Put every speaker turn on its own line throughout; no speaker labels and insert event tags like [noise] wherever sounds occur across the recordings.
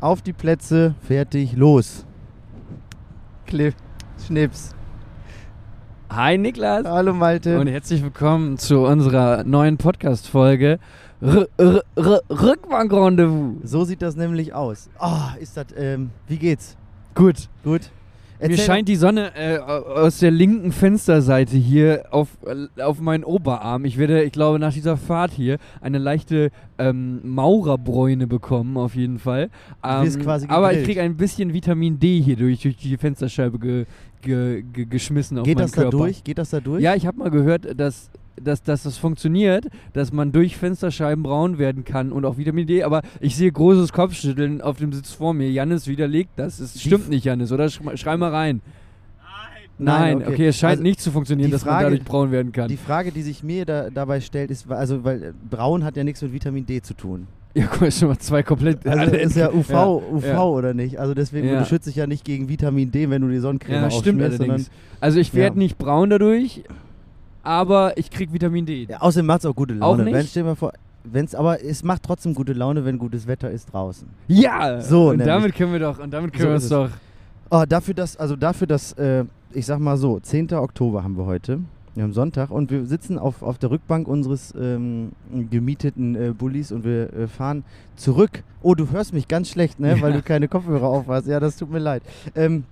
Auf die Plätze, fertig, los. Cliff, Schnips.
Hi Niklas
Hallo Malte.
und herzlich willkommen zu unserer neuen Podcast-Folge Rückbank-Rendezvous.
so sieht das nämlich aus. Ah, ist das, ähm, wie geht's?
Gut,
Gut.
Mir
Erzähl-
scheint die Sonne äh, aus der linken Fensterseite hier auf, äh, auf meinen Oberarm. Ich werde, ich glaube, nach dieser Fahrt hier eine leichte ähm, Maurerbräune bekommen, auf jeden Fall. Ähm, aber ich kriege ein bisschen Vitamin D hier durch, durch die Fensterscheibe ge, ge, ge, geschmissen auf
Geht
meinen
das da
Körper.
durch? Geht das da durch?
Ja, ich habe mal gehört, dass, dass, dass das funktioniert, dass man durch Fensterscheiben braun werden kann und auch Vitamin D, aber ich sehe großes Kopfschütteln auf dem Sitz vor mir. Jannis widerlegt das. Es stimmt nicht, Jannis, oder? Schrei, schrei mal rein.
Nein,
Nein,
okay.
okay. es scheint
Also,
nicht zu funktionieren, dass man dadurch braun werden kann.
Die Frage, die sich mir da, dabei stellt, ist, also, weil äh, braun hat ja nichts mit Vitamin D zu tun.
Ja, guck mal, schon mal zwei komplett.
Also
alle
ist ja UV,
Ja,
UV
ja.
oder nicht? Also deswegen,
Ja.
du schützt dich ja nicht gegen Vitamin D, wenn du die Sonnencreme
Ja, stimmt allerdings. Also ich werde nicht braun dadurch, aber ich krieg Vitamin D.
Ja, außerdem macht es auch gute Laune.
Auch nicht?
Wenn, stell dir mal vor, wenn's, aber es macht trotzdem gute Laune, wenn gutes Wetter ist draußen.
Ja!
So,
und
nämlich.
damit können wir doch, und damit können
So
wir
es.
doch.
Oh, dafür, dass, also dafür, dass, äh, ich sag mal so, 10. Oktober haben wir heute. Wir haben Sonntag und wir sitzen auf, auf der Rückbank unseres ähm, gemieteten äh, Bullis und wir äh, fahren zurück. Oh, du hörst mich ganz schlecht, ne? Weil
Ja.
du keine Kopfhörer auf hast. Ja, das tut mir leid. Ähm,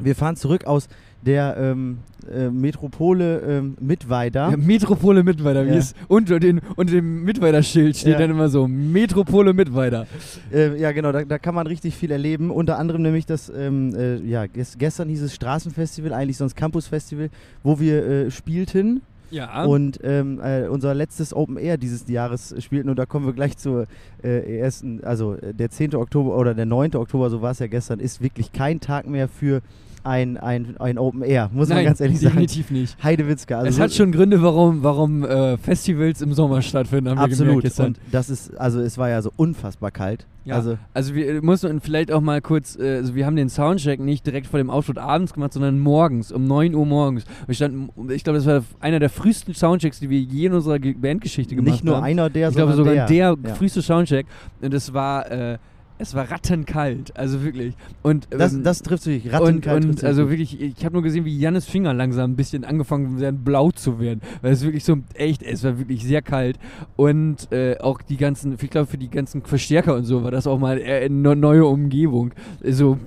wir fahren zurück aus der ähm, äh, Metropole ähm, Mittweida.
Ja, Metropole Mittweida, wie
Ja.
es unter, den, unter dem Mittweida-Schild steht
Ja.
dann immer so, Metropole Mittweida.
Äh, ja, genau, da, da kann man richtig viel erleben. Unter anderem nämlich das, ähm, äh, ja, ges gestern hieß es Straßenfestival, eigentlich sonst Campusfestival, wo wir äh, spielten
Ja.
und ähm, äh, unser letztes Open Air dieses Jahres spielten. Und da kommen wir gleich zur äh, ersten, also äh, der 10. Oktober oder der 9. Oktober, so war es ja gestern, ist wirklich kein Tag mehr für ein, ein, ein Open Air, muss man
Nein,
ganz ehrlich sagen.
definitiv nicht.
Heidewitzka. Also
es hat schon Gründe, warum, warum äh, Festivals im Sommer stattfinden, haben wir
Absolut.
gemerkt gestern.
Und das ist, also es war ja so unfassbar kalt.
Ja.
Also
Also wir mussten vielleicht auch mal kurz, äh, also wir haben den Soundcheck nicht direkt vor dem Auftritt abends gemacht, sondern morgens, um 9 Uhr morgens. Wir standen, ich glaube, das war einer der frühesten Soundchecks, die wir je in unserer Ge- Bandgeschichte gemacht
nicht nur
haben.
einer der,
ich glaube sogar der,
Ja.
früheste Soundcheck. Und es war, äh, es war rattenkalt, also wirklich. Und
Das,
ähm,
das trifft sich.
und,
Rattenkalt
und
trifft's
also
wirklich.
ich habe nur gesehen, wie Jannes Finger langsam ein bisschen angefangen werden, blau zu werden. Weil es wirklich so, echt, es war wirklich sehr kalt. Und äh, auch die ganzen, ich glaube, für die ganzen Verstärker und so war das auch mal eine neue Umgebung. So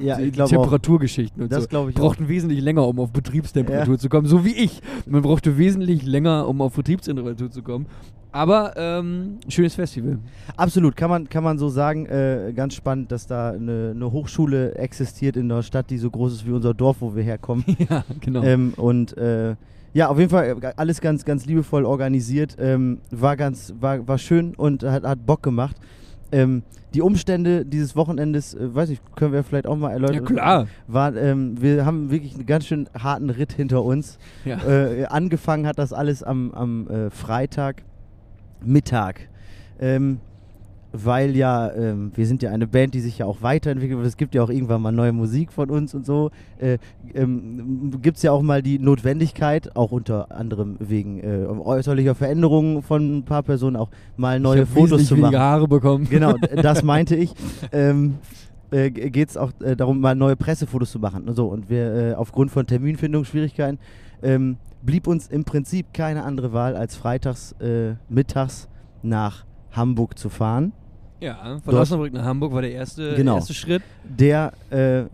Ja,
die
auch.
Temperaturgeschichten und
Das
so.
ich auch.
Brauchten wesentlich länger, um auf Betriebstemperatur zu kommen, so wie ich. Man brauchte wesentlich länger, um auf Betriebstemperatur zu kommen. Aber ähm, schönes Festival.
Absolut, kann man, kann man so sagen. Äh, ganz spannend, dass da eine, eine Hochschule existiert in einer Stadt, die so groß ist wie unser Dorf, wo wir herkommen. [laughs]
ja, genau.
ähm, und äh, ja, auf jeden Fall äh, alles ganz, ganz liebevoll organisiert. Ähm, war ganz, war, war schön und hat, hat Bock gemacht. Ähm, die Umstände dieses Wochenendes, äh, weiß ich, können wir vielleicht auch mal erläutern.
ja, klar.
War, ähm, wir haben wirklich einen ganz schön harten Ritt hinter uns.
Ja.
Äh, angefangen hat das alles am, am äh, Freitag Mittag. Ähm, weil ja, ähm, wir sind ja eine Band, die sich ja auch weiterentwickelt. Es gibt ja auch irgendwann mal neue Musik von uns und so. Äh, ähm, gibt es ja auch mal die Notwendigkeit, auch unter anderem wegen äh, äußerlicher Veränderungen von ein paar Personen, auch mal neue Fotos zu machen.
Haare bekommen.
Genau, [laughs] das meinte ich. Ähm, äh, geht es auch äh, darum, mal neue Pressefotos zu machen. Und, so. und wir, äh, aufgrund von Terminfindungsschwierigkeiten, ähm, blieb uns im Prinzip keine andere Wahl, als freitags äh, mittags nach Hamburg zu fahren.
Ja, von Osnabrück nach Hamburg war der erste,
Genau.
erste Schritt.
Der äh,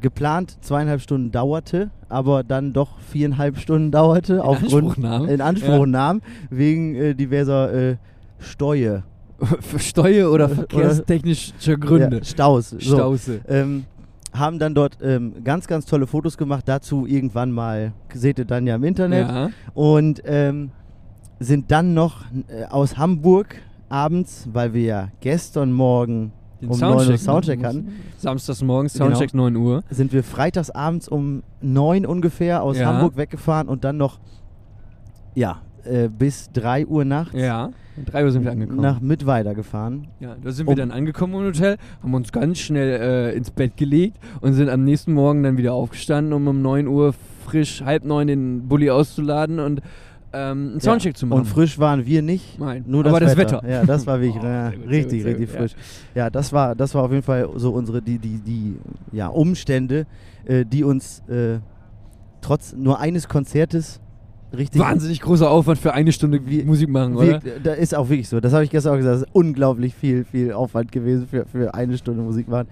geplant zweieinhalb Stunden dauerte, aber dann doch viereinhalb Stunden dauerte.
In
aufgrund
Anspruchnahme.
In Anspruchnahmen, wegen äh, diverser äh, Steuer. [laughs]
Steuer- oder
Oder-
verkehrstechnische Gründe.
Ja, Staus. So.
Stause.
ähm, haben dann dort ähm, ganz, ganz tolle Fotos gemacht. Dazu irgendwann mal, seht ihr dann ja im Internet.
Ja.
Und ähm, sind dann noch äh, aus Hamburg abends, weil wir ja gestern Morgen
Den
um 9 Uhr? Soundcheck hatten,
Samstags morgens,
Genau.
Soundcheck 9 Uhr.
sind wir freitags abends um 9 ungefähr aus
Ja.
Hamburg weggefahren und dann noch, ja, äh, bis 3 Uhr nachts
Ja. Um 3 Uhr sind wir angekommen.
nach Mittweida gefahren.
ja, da sind
Um-
wir dann angekommen im Hotel, haben uns ganz schnell äh, ins Bett gelegt und sind am nächsten Morgen dann wieder aufgestanden, um um 9 Uhr frisch halb neun den Bulli auszuladen und ähm, einen Soundcheck
ja.
zu machen.
Und frisch waren wir nicht.
Nein,
Nur
aber
das,
das
Wetter.
Wetter.
Ja, das war wirklich [laughs]
Oh,
ja, richtig, richtig
gut,
frisch. Ja. das war, das war auf jeden Fall so unsere, die, die, die ja, Umstände, äh, die uns äh, trotz nur eines Konzertes richtig.
Wahnsinnig großer Aufwand für eine Stunde
Wie-
Musik machen, oder?
Wir, da ist auch wirklich so. Das habe ich gestern auch gesagt. Das ist unglaublich viel, viel Aufwand gewesen für, für eine Stunde Musik machen.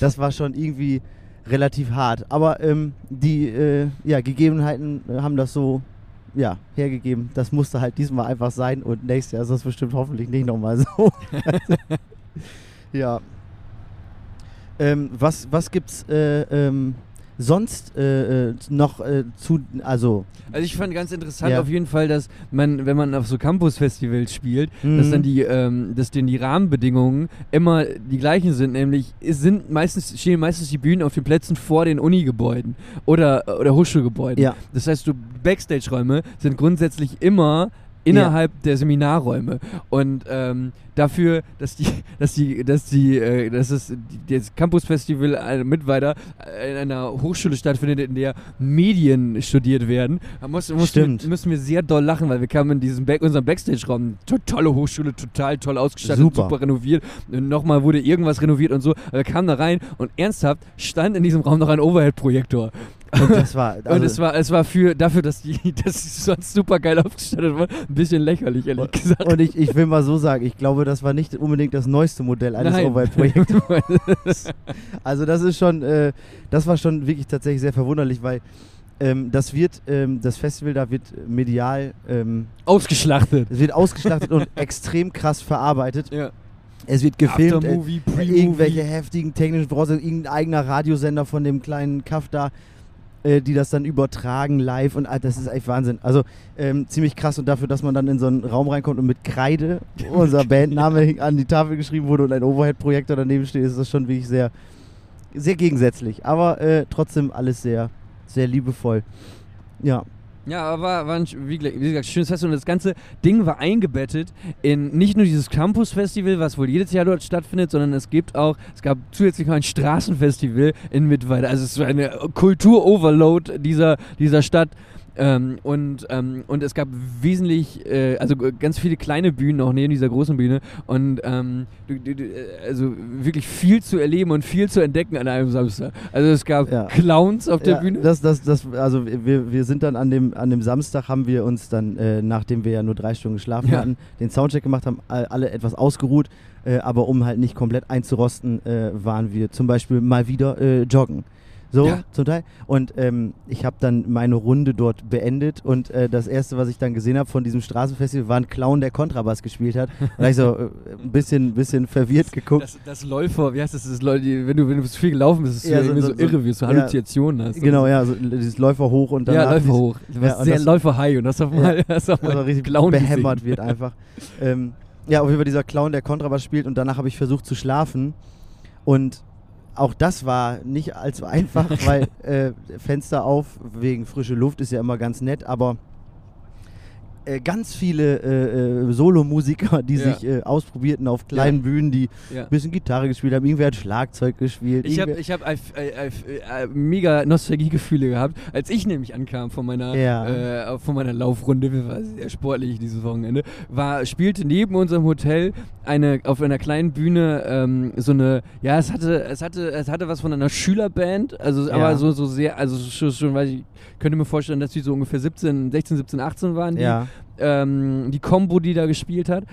Das war schon irgendwie relativ hart. Aber ähm, die äh, ja, Gegebenheiten haben das so ja, hergegeben. Das musste halt diesmal einfach sein und nächstes Jahr ist das bestimmt hoffentlich nicht nochmal so. [laughs] ja. Ähm, was, was gibt's äh, ähm, sonst äh, äh, noch äh, zu, also
Also ich fand ganz interessant
Ja.
auf jeden Fall, dass man, wenn man auf so Campus-Festivals spielt, dass
Mhm.
dann die, ähm, dass denn die Rahmenbedingungen immer die gleichen sind, nämlich es sind meistens stehen meistens die Bühnen auf den Plätzen vor den Uni-Gebäuden oder oder Hochschulgebäuden.
Ja.
Das heißt, du Backstage-Räume sind grundsätzlich immer innerhalb der Seminarräume und ähm, dafür, dass die, [laughs] dass die, dass die, äh, dass es das Campus-Festival äh, mit weiter äh, in einer Hochschule stattfindet, in der Medien studiert werden, da muss, muss,
Stimmt.
müssen wir sehr doll lachen, weil wir kamen in diesem Back, unserem Backstage-Raum, to tolle Hochschule, total toll ausgestattet,
Super.
super, renoviert. Und nochmal wurde irgendwas renoviert und so. Aber wir kamen da rein und ernsthaft stand in diesem Raum noch ein Overhead-Projektor.
Und [laughs] das war also,
und es war, es war für, dafür, dass die, [laughs] dass sie sonst super geil aufgestattet war, ein bisschen lächerlich, ehrlich gesagt.
Und ich, ich will mal so sagen, ich glaube, das war nicht unbedingt das neueste Modell eines
Nein.
Overhead-Projektors. [laughs] Also das ist schon, äh, das war schon wirklich tatsächlich sehr verwunderlich, weil ähm, das wird, ähm, das Festival da wird medial, ähm,
Ausgeschlachtet.
es wird ausgeschlachtet und extrem krass verarbeitet.
Ja.
Es wird gefilmt, äh, irgendwelche heftigen technischen Voraussetzungen, irgendein eigener Radiosender von dem kleinen Kaff da, äh, die das dann übertragen live und ah, das ist echt Wahnsinn. Also ähm, ziemlich krass und dafür, dass man dann in so einen Raum reinkommt und mit Kreide [laughs] unser Bandname an die Tafel geschrieben wurde und ein Overhead-Projektor daneben steht, ist das schon wirklich sehr, sehr gegensätzlich. Aber äh, trotzdem alles sehr, sehr liebevoll. Ja,
Ja, aber war, ein, wie, gesagt, schönes Fest und das ganze Ding war eingebettet in nicht nur dieses Campus-Festival, was wohl jedes Jahr dort stattfindet, sondern es gibt auch, es gab zusätzlich noch ein Straßenfestival in Mittweida. Also es war eine Kultur-Overload dieser, dieser Stadt. Ähm, und, ähm, und es gab wesentlich, äh, also ganz viele kleine Bühnen auch neben dieser großen Bühne und ähm, du, du, du, äh, also wirklich viel zu erleben und viel zu entdecken an einem Samstag. Also es gab
Ja.
Clowns auf der
ja,
Bühne.
Das, das, das, also wir, wir sind dann an dem, an dem Samstag haben wir uns dann, äh, nachdem wir ja nur drei Stunden geschlafen
Ja.
hatten, den Soundcheck gemacht, haben all- alle etwas ausgeruht, äh, aber um halt nicht komplett einzurosten, äh, waren wir zum Beispiel mal wieder äh, joggen. So,
Ja.
zum Teil. Und ähm, ich habe dann meine Runde dort beendet und äh, das erste, was ich dann gesehen habe von diesem Straßenfestival, war ein Clown, der Kontrabass gespielt hat. [laughs] Und ich so äh, ein bisschen, bisschen verwirrt geguckt.
Das, das Läufer, wie heißt das? das die- wenn, du, wenn du zu viel gelaufen bist, ist es
Ja,
ja,
so-
so,
so- so-
irre wirst, so
ja.
Halluzinationen hast.
Genau, ja, so, dieses Läufer hoch und dann
Ja, Läufer hoch. Du warst
und
sehr
das-
Läufer high und hast auf
Ja.
mal, hast auf mal
also richtig
Clown
behämmert
gesehen.
wird einfach. ähm, ja, auf jeden Fall dieser Clown, der Kontrabass spielt und danach habe ich versucht zu schlafen und auch das war nicht allzu einfach, [laughs] weil äh, Fenster auf wegen frische Luft ist ja immer ganz nett, aber äh, ganz viele äh, äh, Solomusiker, die
Ja.
sich äh, ausprobierten auf kleinen Bühnen, die
Ja.
ein bisschen Gitarre gespielt haben, irgendwer hat Schlagzeug gespielt.
Ich habe ich hab, äh, mega Nostalgiegefühle gehabt, als ich nämlich ankam von meiner,
Ja.
von meiner Laufrunde, wir waren sehr sportlich dieses Wochenende, war, spielte neben unserem Hotel eine, auf einer kleinen Bühne ähm, so eine, ja, es hatte, es hatte, es hatte was von einer Schülerband, also
Ja.
aber so, so sehr, also schon, schon weiß ich, könnte mir vorstellen, dass die so ungefähr 17, 16, 17, 18 waren, die,
ja.
Ähm, die Combo, die da gespielt hat.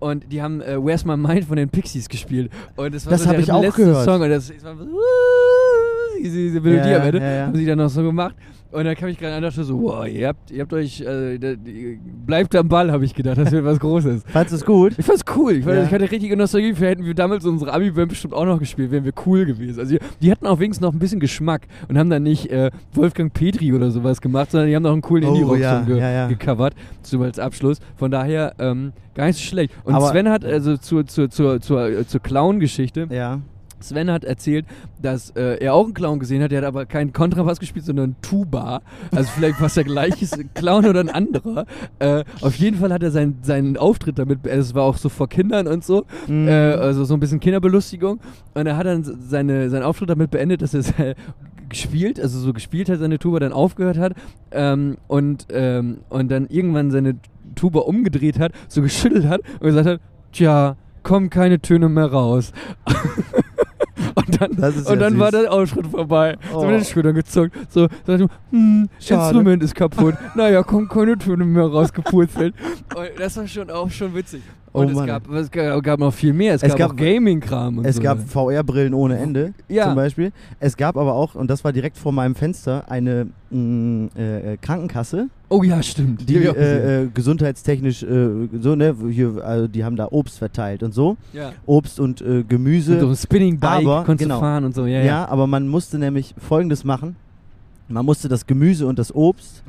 Und die haben äh, Where's My Mind von den Pixies gespielt. Und das war
Das
so
hab
deren
ich auch
letzter
gehört.
Song. Und das, das war so, diese, diese Melodie
Ja,
am Ende
ja, ja.
haben sie dann noch so gemacht. Und dann kam ich gerade an und dachte so, wow, ihr habt, ihr habt euch, äh, da- die- bleibt am Ball, habe ich gedacht, das wird was Großes. [laughs]
Fandest du es gut?
Ich fand's cool. Ich, fand,
Ja.
ich hatte richtige Nostalgie. Für hätten wir damals unsere Abi-Band bestimmt auch noch gespielt, wären wir cool gewesen. Also die, die hatten auch wenigstens noch ein bisschen Geschmack und haben dann nicht äh, Wolfgang Petri oder sowas gemacht, sondern die haben noch einen coolen
Oh,
Indie-Rock-Song
ja,
ge
ja, ja.
gecovert, so als Abschluss. Von daher ähm, gar nicht so schlecht. Und
Aber-
Sven hat also zur, zur, zur, zur, zur Clown-Geschichte,
Ja.
Sven hat erzählt, dass äh, er auch einen Clown gesehen hat. Der hat aber keinen Kontrabass gespielt, sondern Tuba. Also vielleicht was der gleiche [laughs] Clown oder ein anderer. Äh, auf jeden Fall hat er seinen, seinen Auftritt damit, äh, es war auch so vor Kindern und so,
Mhm.
äh, also so ein bisschen Kinderbelustigung. Und er hat dann seine, seinen Auftritt damit beendet, dass er se- gespielt, also so gespielt hat seine Tuba, dann aufgehört hat ähm, und, ähm, und dann irgendwann seine Tuba umgedreht hat, so geschüttelt hat und gesagt hat, tja, kommen keine Töne mehr raus. [laughs] [laughs] und dann, und
ja
dann war der Aufschritt vorbei. So
Oh.
mit den Schultern gezuckt. So, sagte, hm,
Schade.
Instrument ist kaputt. naja, kommen keine Töne mehr rausgepurzelt. [laughs] und das war schon auch schon witzig.
Oh
Und es, gab, es gab noch viel mehr. Es,
Es
gab,
gab-
auch Gaming-Kram und
Es
so.
gab VR-Brillen ohne Ende,
Ja.
zum Beispiel. Es gab aber auch, und das war direkt vor meinem Fenster, eine mh, äh, äh, Krankenkasse,
oh ja, stimmt.
die
gesehen.
äh, äh, gesundheitstechnisch äh, so, ne, hier, also die haben da Obst verteilt und so.
ja.
Obst und äh, Gemüse.
Und so ein Spinning-Bike konntest
genau.
du fahren und so. Ja,
ja,
ja.
aber man musste nämlich folgendes machen. Man musste das Gemüse und das Obst,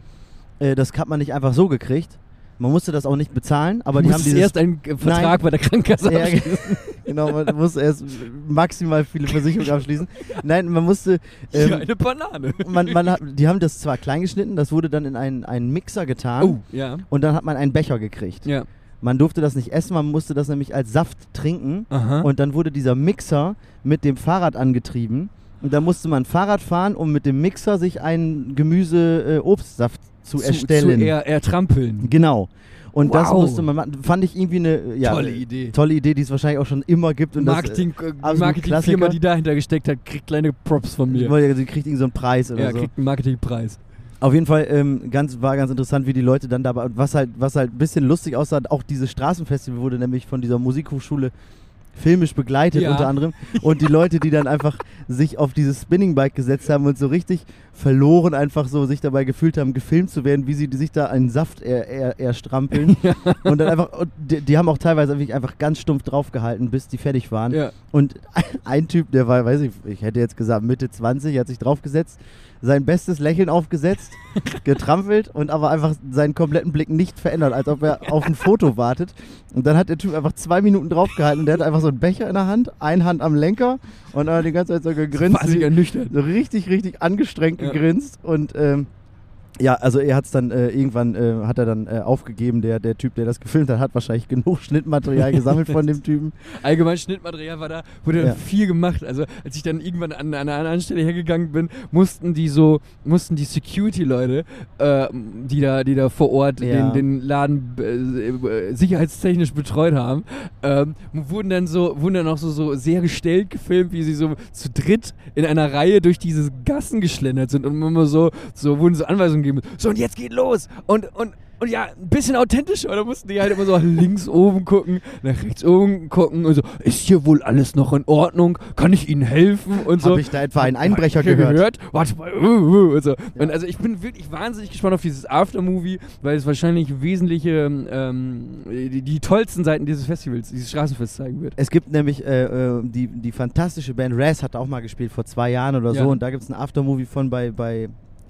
das hat man nicht einfach so gekriegt. Man musste das auch nicht bezahlen, aber die haben dieses
erst einen äh, Vertrag bei der Krankenkasse
Ja,
abschließen. [laughs]
genau, man musste erst maximal viele Versicherungen abschließen. Nein, man musste. Ähm,
Hier eine Banane.
man, man hat, die haben das zwar klein geschnitten, das wurde dann in einen, einen Mixer getan
Oh, ja.
und dann hat man einen Becher gekriegt.
Ja.
Man durfte das nicht essen, man musste das nämlich als Saft trinken
Aha.
und dann wurde dieser Mixer mit dem Fahrrad angetrieben und dann musste man Fahrrad fahren, um mit dem Mixer sich einen Gemüse-Obstsaft zu, erstellen.
Zu eher, eher trampeln.
Genau. Und das
Wow.
musste man machen. Fand ich irgendwie eine ja,
Tolle Idee.
Tolle Idee, die es wahrscheinlich auch schon immer gibt. Und
Marketing, äh,
absolut
Marketingfirma, die dahinter gesteckt hat, kriegt kleine Props von
das,
mir.
sie kriegt irgendwie so einen Preis oder
Ja,
so.
kriegt einen Marketingpreis.
Auf jeden Fall ähm, ganz, war ganz interessant, wie die Leute dann dabei, was halt, was halt ein bisschen lustig aussah, auch dieses Straßenfestival wurde nämlich von dieser Musikhochschule filmisch begleitet
Ja.
unter anderem. Und die Leute, die dann einfach sich auf dieses Spinningbike gesetzt haben und so richtig verloren einfach so sich dabei gefühlt haben, gefilmt zu werden, wie sie sich da einen Saft er, er, erstrampeln. [laughs] Und dann einfach, und die, die haben auch teilweise wirklich einfach ganz stumpf draufgehalten, bis die fertig waren.
Ja.
und ein Typ, der war, weiß ich, ich hätte jetzt gesagt Mitte 20, hat sich draufgesetzt, sein bestes Lächeln aufgesetzt, [laughs] getrampelt und aber einfach seinen kompletten Blick nicht verändert, als ob er auf ein Foto wartet. Und dann hat der Typ einfach zwei Minuten draufgehalten und der hat einfach so einen Becher in der Hand, eine Hand am Lenker und dann die ganze Zeit so gegrinst.
Quasi ernüchtert.
so richtig, richtig angestrengt
Ja.
gegrinst und ähm, ja, also er hat es dann äh, irgendwann äh, hat er dann äh, aufgegeben, der, der Typ, der das gefilmt hat, hat wahrscheinlich genug [laughs] Schnittmaterial gesammelt von dem Typen.
Allgemein Schnittmaterial war da, wurde
Ja.
viel gemacht. Also als ich dann irgendwann an, an einer anderen Stelle hergegangen bin, mussten die so, mussten die Security-Leute, äh, die da, die da vor Ort
Ja.
den, den Laden äh, äh, sicherheitstechnisch betreut haben, ähm, wurden dann so, wurden dann auch so, so sehr gestellt gefilmt, wie sie so zu dritt in einer Reihe durch diese Gassen geschlendert sind und immer so, so wurden so Anweisungen gegeben. So und jetzt geht los und und und ja, ein bisschen authentischer. Da mussten die halt immer so nach links oben gucken, nach rechts oben gucken und so, ist hier wohl alles noch in Ordnung? Kann ich Ihnen helfen? Und so.
Habe ich da etwa einen Einbrecher
ich
gehört?
Warte mal. Uh, uh, und, so. und also ich bin wirklich wahnsinnig gespannt auf dieses Aftermovie, weil es wahrscheinlich wesentliche, ähm, die, die tollsten Seiten dieses Festivals, dieses Straßenfest zeigen wird.
Es gibt nämlich äh, äh, die, die fantastische Band Raz hat auch mal gespielt vor zwei Jahren oder so
Ja.
und da gibt es ein Aftermovie von bei, bei,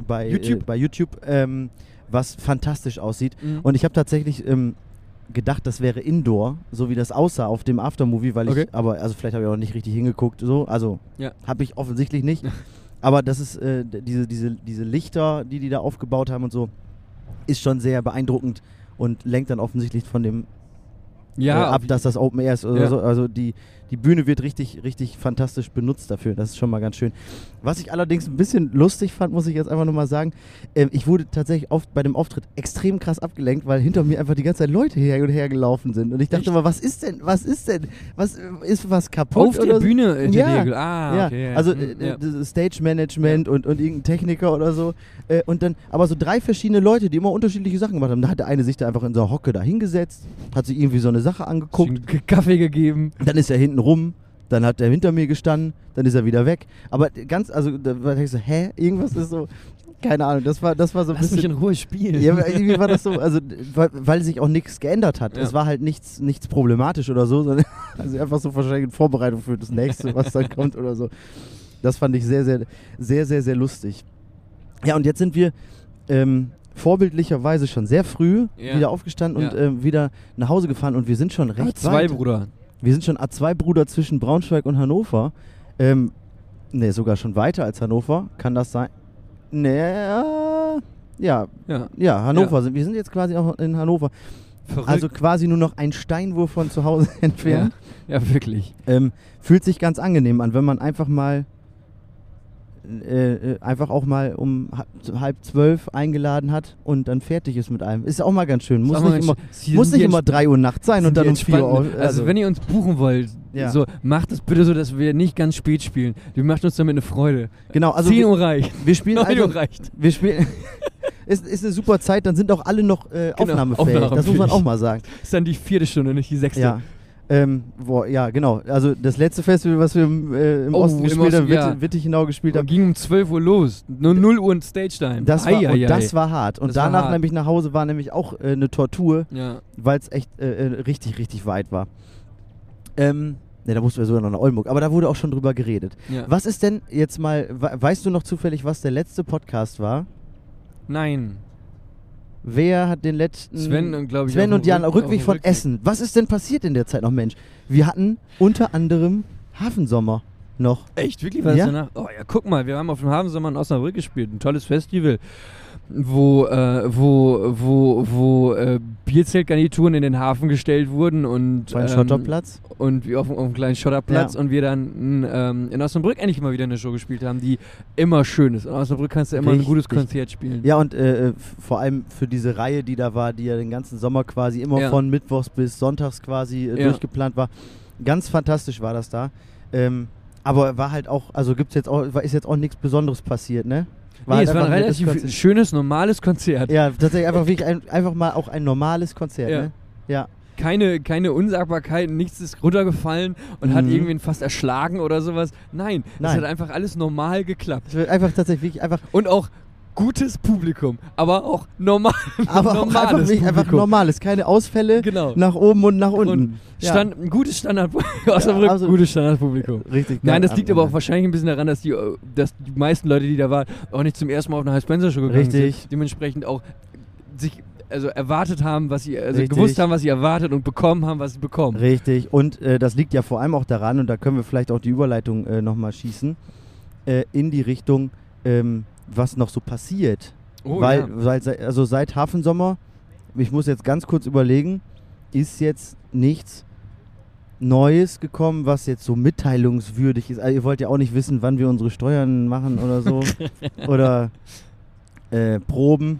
bei
YouTube.
Äh, bei YouTube ähm, was fantastisch aussieht.
Mhm.
Und ich habe tatsächlich ähm, gedacht, das wäre Indoor, so wie das aussah auf dem Aftermovie, weil
Okay.
ich, aber, also vielleicht habe ich auch nicht richtig hingeguckt, so, also
Ja.
habe ich offensichtlich nicht. [laughs] aber das ist, äh, diese, diese, diese Lichter, die die da aufgebaut haben und so, ist schon sehr beeindruckend und lenkt dann offensichtlich von dem
ja,
äh, ab, dass das Open Air ist oder
Ja.
so. Also die, die Bühne wird richtig, richtig fantastisch benutzt dafür. Das ist schon mal ganz schön. Was ich allerdings ein bisschen lustig fand, muss ich jetzt einfach nur mal sagen, ähm, ich wurde tatsächlich oft bei dem Auftritt extrem krass abgelenkt, weil hinter mir einfach die ganze Zeit Leute her und her gelaufen sind. Und ich dachte
Echt?
immer, was ist denn, was ist denn, was äh, ist was kaputt?
auf
oder
der
so?
Bühne in
Ja.
der Regel. Ah,
ja,
okay.
also äh,
ja.
das Stage Management und, und irgendein Techniker oder so. Äh, und dann aber so drei verschiedene Leute, die immer unterschiedliche Sachen gemacht haben. Da hat der eine sich da einfach in so einer Hocke da hingesetzt, hat sich irgendwie so eine Sache angeguckt.
Kaffee gegeben.
Dann ist er hinten rum, dann hat er hinter mir gestanden, dann ist er wieder weg. Aber ganz, also da war ich so, hä? Irgendwas ist so, keine Ahnung, das war, das war so ein
Lass mich in
bisschen.
Ruhe spielen.
Ja, irgendwie war das so, also weil, weil sich auch nichts geändert hat.
Ja.
Es war halt nichts, nichts problematisch oder so, sondern [laughs] also einfach so wahrscheinlich in Vorbereitung für das nächste, was dann kommt oder so. Das fand ich sehr, sehr, sehr, sehr, sehr lustig. Ja, und jetzt sind wir ähm, vorbildlicherweise schon sehr früh
Ja.
wieder aufgestanden und ähm, wieder nach Hause gefahren und wir sind schon recht
zwei
weit.
Bruder.
Wir sind schon A2-Bruder zwischen Braunschweig und Hannover. Ähm, ne, sogar schon weiter als Hannover. Kann das sein? Ne, äh, ja,
Ja.
ja, Hannover. Sind, wir sind jetzt quasi auch in Hannover.
Verrückt.
Also quasi nur noch ein Steinwurf von zu Hause [laughs]
ja.
entfernt.
ja, wirklich.
Ähm, fühlt sich ganz angenehm an, wenn man einfach mal äh, äh, einfach auch mal um ha- halb zwölf eingeladen hat und dann fertig ist mit allem. Ist auch mal ganz schön. Muss nicht immer, muss nicht immer drei Uhr nachts sein und dann um vier Uhr.
entspannten. Also, wenn ihr uns buchen wollt,
Ja.
so, macht es bitte so, dass wir nicht ganz spät spielen. Wir macht uns damit eine Freude.
genau, also
10
wir,
Uhr reicht. [laughs]
wir spielen
9
einfach,
Uhr reicht.
wir spielen. [laughs] ist, ist eine super Zeit, dann sind auch alle noch äh,
Genau,
aufnahmefähig. Das muss man auch mal sagen.
Ist dann die vierte Stunde, nicht die sechste.
Ja. Ähm, boah, ja, genau. Also das letzte Festival, was wir im, äh, im
Oh,
Osten gespielt haben,
ja.
Wittichenau gespielt haben,
ging um 12 Uhr los. Nur 0 Uhr in Stage Time.
das war, und das war hart. Und
Das
danach
hart.
nämlich nach Hause war nämlich auch äh, eine Tortur,
Ja.
weil es echt äh, äh, richtig, richtig weit war. Ähm, ne, da mussten wir sogar noch nach Oldenburg, aber da wurde auch schon drüber geredet.
ja.
Was ist denn jetzt mal, we- weißt du noch zufällig, was der letzte Podcast war?
Nein.
Wer hat den letzten...
Sven und, glaube ich,
Sven und Jan,
Rück-
Rückweg von
Rückweg.
Essen. Was ist denn passiert in der Zeit noch, Mensch? Wir hatten unter anderem Hafensommer noch.
Echt? Wirklich? Was
Ja.
danach? Oh ja, guck mal, wir haben auf dem Hafensommer in Osnabrück gespielt. Ein tolles Festival, wo, äh, wo, wo, wo äh, Bierzeltgarnituren in den Hafen gestellt wurden und
ein
ähm,
Schotterplatz.
und wir auf, auf einem kleinen Schotterplatz
Ja.
und wir dann ähm, in Osnabrück endlich mal wieder eine Show gespielt haben, die immer schön ist. In Osnabrück kannst du immer ein gutes
Richtig.
Konzert spielen.
Ja, und äh, f- vor allem für diese Reihe, die da war, die ja den ganzen Sommer quasi immer
Ja.
von Mittwochs bis Sonntags quasi äh,
Ja.
durchgeplant war. Ganz fantastisch war das da. Ähm, aber war halt auch, also gibt's jetzt auch, ist jetzt auch nichts Besonderes passiert, ne?
Nee,
halt
es war ein relativ schönes, normales Konzert.
Ja, tatsächlich einfach wirklich ein, einfach mal auch ein normales Konzert,
Ja.
ne? Ja.
keine, keine Unsagbarkeiten, nichts ist runtergefallen und hat
Mhm.
irgendwen fast erschlagen oder sowas. Nein, es hat einfach alles normal geklappt.
Es wird einfach tatsächlich einfach,
Und auch gutes Publikum, aber auch normal, [laughs]
aber auch
normales
einfach, wirklich einfach
Publikum.
normales, keine Ausfälle
Genau.
nach oben und nach unten.
Und
Ja.
Stand, ein gutes Standard, Osnabrück, [laughs]
also-
gutes Standardpublikum.
Richtig.
Nein, das liegt aber auch wahrscheinlich ein bisschen daran, dass die, äh, dass die meisten Leute, die da waren, auch nicht zum ersten Mal auf eine High Spencer Show gegangen
Richtig.
sind. Dementsprechend auch sich also erwartet haben, was sie, also
Richtig.
gewusst haben, was sie erwartet und bekommen haben, was sie bekommen.
Richtig. Und äh, das liegt ja vor allem auch daran, und da können wir vielleicht auch die Überleitung äh, nochmal schießen, äh, in die Richtung, ähm, was noch so passiert.
Oh,
Weil,
ja.
weil seit- also seit Hafensommer, ich muss jetzt ganz kurz überlegen, ist jetzt nichts Neues gekommen, was jetzt so mitteilungswürdig ist. Also ihr wollt ja auch nicht wissen, wann wir unsere Steuern machen oder so. [laughs] oder äh, Proben.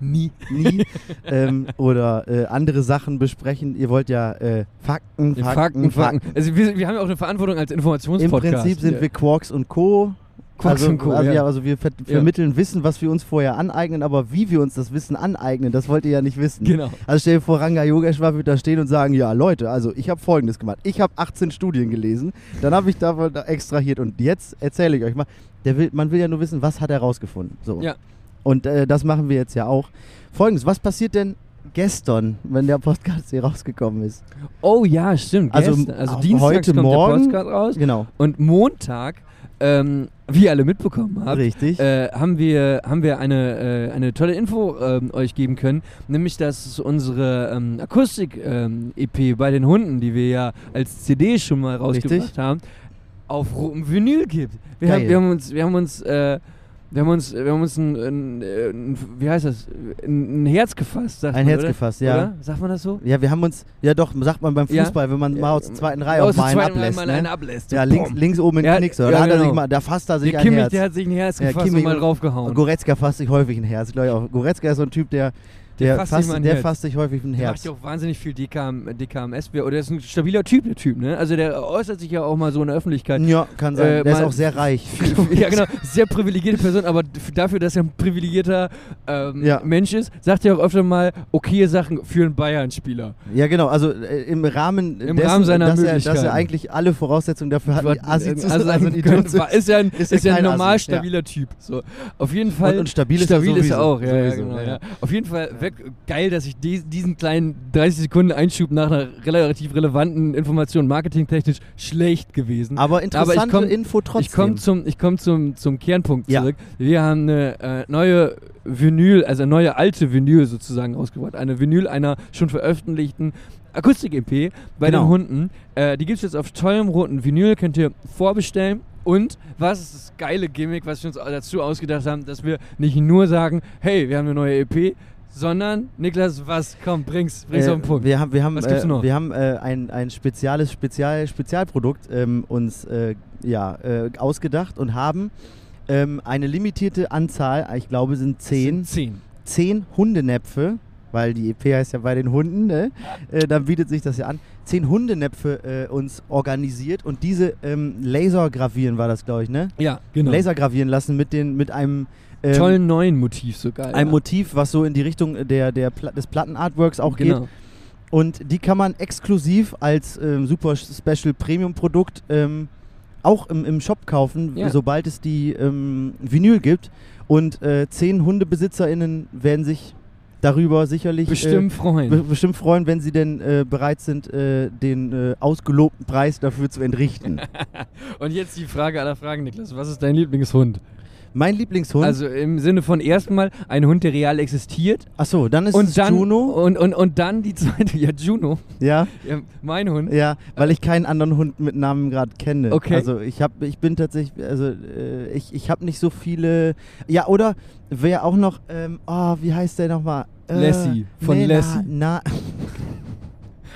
Nie.
nie ähm, oder äh, andere Sachen besprechen. Ihr wollt ja äh, Fakten, Fakten,
Fakten, Fakten. Also wir, wir haben ja auch eine Verantwortung als
Im
Informationspodcast.
Prinzip sind
ja.
wir Quarks und Co.
Quarks
also,
und Co,
Also,
ja.
ja, also wir ver
Ja.
vermitteln Wissen, was wir uns vorher aneignen, aber wie wir uns das Wissen aneignen, das wollt ihr ja nicht wissen.
Genau.
Also stell dir vor, Ranga Yogeshwar wird da stehen und sagen, ja Leute, also ich habe folgendes gemacht. Ich habe 18 Studien gelesen, dann habe ich davon da extrahiert und jetzt erzähle ich euch mal, der will, man will ja nur wissen, was hat er rausgefunden. So.
Ja.
Und äh, das machen wir jetzt ja auch. Folgendes, was passiert denn gestern, wenn der Podcast hier rausgekommen ist?
Oh ja, stimmt.
Also,
Gestern, also
heute
kommt
Morgen-
der Podcast raus
Genau.
und Montag, ähm, wie ihr alle mitbekommen habt,
Richtig.
äh, haben wir, haben wir eine, äh, eine tolle Info ähm, euch geben können, nämlich dass unsere ähm, Akustik-EP bei den Hunden, die wir ja als CD schon mal rausgebracht
Richtig.
haben, auf rotem Vinyl gibt. Wir,
Geil.
haben, wir haben uns, wir haben uns, äh, wir haben uns, wir haben uns ein, ein, ein wie heißt das, ein, ein Herz gefasst, sagt
Ein
man,
Herz
oder?
gefasst, ja.
Oder? Sagt man das so?
Ja, wir haben uns, ja doch, sagt man beim
Ja.
Fußball, wenn man mal aus der zweiten Reihe
Aus der
mal einen ablässt.
mal einen
ne?
ablässt.
Ja, links, links oben in
Ja,
den Knicks. Da
ja,
hat er sich
genau.
mal, da fasst er sich
Der
ein
Kimmich,
Herz.
der hat sich ein Herz
Ja,
gefasst
Kimmich
und mal draufgehauen.
Goretzka fasst sich häufig ein Herz, glaube ich auch. Goretzka ist so ein Typ, der,
Der
der,
fasst sich
fasst,
ein
der
Herz.
fasst sich häufig ein
Der macht
Herz.
ja auch wahnsinnig viel DKM, DKMS. Oder der ist ein stabiler Typ, der Typ, ne? Also der äußert sich ja auch mal so in der Öffentlichkeit.
Ja, kann sein.
Äh,
der ist auch sehr reich. [laughs]
ja, genau. Sehr privilegierte Person, aber dafür, dass er ein privilegierter ähm,
Ja.
Mensch ist, sagt er auch öfter mal okaye Sachen für einen Bayern-Spieler.
Ja, genau. Also äh, im Rahmen,
Im
dessen,
Rahmen seiner
dass, er, dass
Möglichkeiten.
er eigentlich alle Voraussetzungen dafür hat, ein Assi zu
also
sein. Also ein- Idiot zu [laughs]
ist ja ein,
ist
ist
ja
ja ein normal
Assi, ja.
stabiler Typ. So. Auf jeden Fall.
Und- und stabil ist er
stabil ist er
sowieso.
auch. Ja, ja,
Sowieso,
genau,
ja.
ja. Auf jeden Fall weg, geil, dass ich die, diesen kleinen 30 Sekunden Einschub nach einer relativ relevanten Information marketingtechnisch schlecht gewesen.
Aber
ich
interessante
komm-
Info trotzdem.
Ich komme zum, ich komm zum, zum Kernpunkt
Ja.
zurück. Wir haben eine äh, neue Vinyl, also eine neue alte Vinyl sozusagen rausgebracht. Eine Vinyl einer schon veröffentlichten Akustik-EP bei
Genau.
den Hunden. Äh, die gibt es jetzt auf tollem roten Vinyl, könnt ihr vorbestellen. Und was ist das geile Gimmick, was wir uns dazu ausgedacht haben, dass wir nicht nur sagen, hey, wir haben eine neue EP, Sondern, Niklas, was? Komm, bring's, bring's
Äh,
auf den Punkt.
Wir haben, wir haben,
Was gibt's
äh,
noch?
Wir haben äh, ein, ein spezielles Spezial, Spezialprodukt ähm, uns äh, ja, äh, ausgedacht und haben ähm, eine limitierte Anzahl, ich glaube sind zehn,
Zehn.
zehn Hundenäpfe, weil die EP heißt ja bei den Hunden, ne? äh, dann bietet sich das ja an, zehn Hundenäpfe äh, uns organisiert und diese ähm, Lasergravieren war das, glaube ich, ne?
Ja, genau.
Lasergravieren lassen mit, den, mit einem ähm,
Tollen neuen Motiv sogar.
ein
ja.
Motiv, was so in die Richtung der, der Pla des Plattenartworks auch geht.
genau.
Und die kann man exklusiv als ähm, super Special Premium Produkt ähm, auch im, im Shop kaufen,
Ja.
sobald es die ähm, Vinyl gibt. Und äh, zehn HundebesitzerInnen werden sich darüber sicherlich
Bestimmt
äh,
freuen.
be bestimmt freuen, wenn sie denn äh, bereit sind, äh, den äh, ausgelobten Preis dafür zu entrichten. [laughs]
Und jetzt die Frage aller Fragen, Niklas. Was ist dein Lieblingshund?
Mein Lieblingshund.
Also im Sinne von erstmal ein Hund, der real existiert.
Achso, dann ist
und
es
dann,
Juno.
Und, und, und dann die zweite, ja, Juno.
Ja,
Ja, mein Hund.
ja, weil ich keinen anderen Hund mit Namen gerade kenne.
Okay.
Also ich habe, ich bin tatsächlich, also äh, ich, ich habe nicht so viele. Ja, oder wer auch noch, ähm, oh, wie heißt der nochmal? Äh,
Lassie, von
nee,
Lassie.
Na,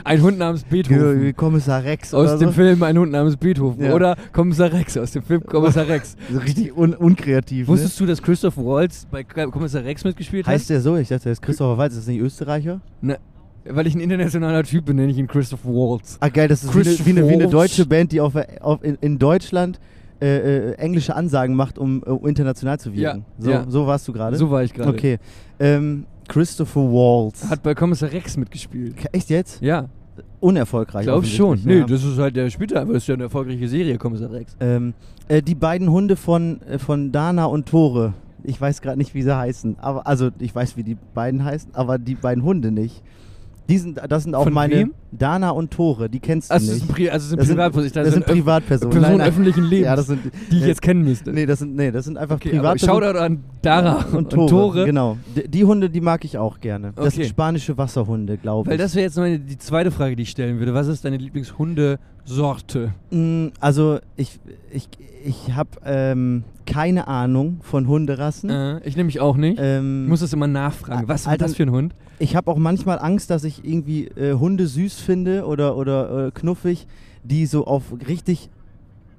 Ein Hund namens
na
Beethoven.
Kommissar Rex
Aus dem
so.
Film Ein Hund namens Beethoven.
Ja.
Oder Kommissar Rex aus dem Film Kommissar Rex. [laughs]
So richtig un unkreativ. Ne?
Wusstest du, dass Christoph Waltz bei Kommissar Rex mitgespielt
Heißt
hat?
der so? Ich dachte, der ist Christopher Waltz, ist das nicht Österreicher?
Ne, weil ich ein internationaler Typ bin, nenne ich ihn Christoph Waltz.
Ah geil, das ist wie eine, wie, eine, wie eine deutsche Band, die auf, auf in, in Deutschland äh, äh, englische Ansagen macht, um, äh, international zu wirken.
Ja,
so,
ja.
so warst du gerade?
So war ich gerade.
Okay. Ähm, Christopher Waltz.
Hat bei Kommissar Rex mitgespielt.
Echt jetzt?
Ja,
Unerfolgreich.
glaub schon.
offensichtlich,
Nee,
ja.
das ist halt, der spielt einfach, das ist ja eine erfolgreiche Serie, Kommissar Rex.
ähm, äh, die beiden Hunde von, äh, von Dana und Tore. Ich weiß gerade nicht, wie sie heißen. Aber, also, ich weiß, wie die beiden heißen, aber die beiden Hunde nicht. Die sind, das sind auch
Von
meine.
wem?
Dana und Tore, die kennst du
Also, das
nicht.
sind, Pri also das sind
Das sind-
Privatpersonen.
das sind Privatpersonen.
Personen
Nein,
öffentlichen Lebens,
Ja, das sind,
die ich
äh,
jetzt kennen müsste.
Nee, das sind, nee, das sind einfach
okay,
Privatpersonen.
Shoutout an Dara und,
und Tore.
Tore.
Genau. D die Hunde, die mag ich auch gerne. Das
Okay.
sind spanische Wasserhunde, glaube
Weil
ich.
das wäre jetzt meine, die zweite Frage, die ich stellen würde. Was ist deine Lieblingshundesorte?
Mm, Also, ich, ich, ich habe ähm, keine Ahnung von Hunderassen.
Äh, ich nehme mich auch nicht.
Ähm,
ich muss das immer nachfragen. Was ist das für ein Hund?
Ich habe auch manchmal Angst, dass ich irgendwie äh, Hunde süß finde oder, oder äh, knuffig, die so auf richtig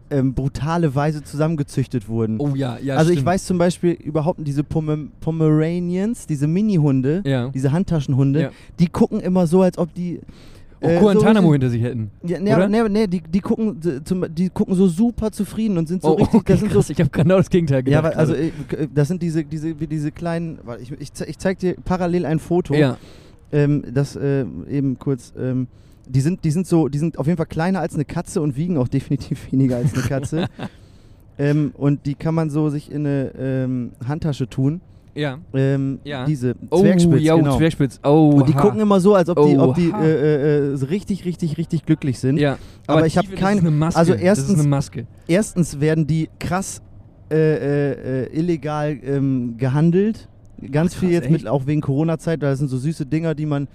ähm, brutale Weise zusammengezüchtet wurden.
Oh ja, ja.
also ich
stimmt.
weiß zum Beispiel überhaupt nicht, diese Pomer Pomeranians, diese Mini-Hunde,
Ja.
diese Handtaschenhunde,
Ja.
die gucken immer so, als ob die
Oh,
äh,
Guantanamo
so,
hinter sich hätten.
Ja, nee,
Oder?
nee, nee die, die, gucken, die gucken so super zufrieden und sind so
oh,
richtig.
okay,
das sind
krass.
so,
ich habe genau das Gegenteil
ja,
gedacht.
weil, also
gerade.
äh, das sind diese, diese, wie diese kleinen. Ich, ich, ich zeig dir parallel ein Foto.
ja.
Ähm, das äh, eben kurz. Ähm, die sind, die sind so, die sind auf jeden Fall kleiner als eine Katze und wiegen auch [laughs] definitiv weniger als eine Katze. [laughs] ähm, und die kann man so sich in eine ähm, Handtasche tun.
Ja.
Ähm,
Ja.
Diese
Oh,
Zwergspitz,
ja,
genau.
Zwergspitz. Oh,
Und die gucken immer so, als ob die, ob die äh, äh, so richtig, richtig, richtig glücklich sind.
Ja,
Aber ich hab
Tiefe,
kein-
Das ist eine Maske.
also
das
erstens-
ist eine Maske.
Erstens werden die krass äh, äh, äh, illegal ähm, gehandelt. Ganz
Ach,
viel
krass,
jetzt mit,
echt?
auch wegen Corona-Zeit, da sind so süße Dinger, die man,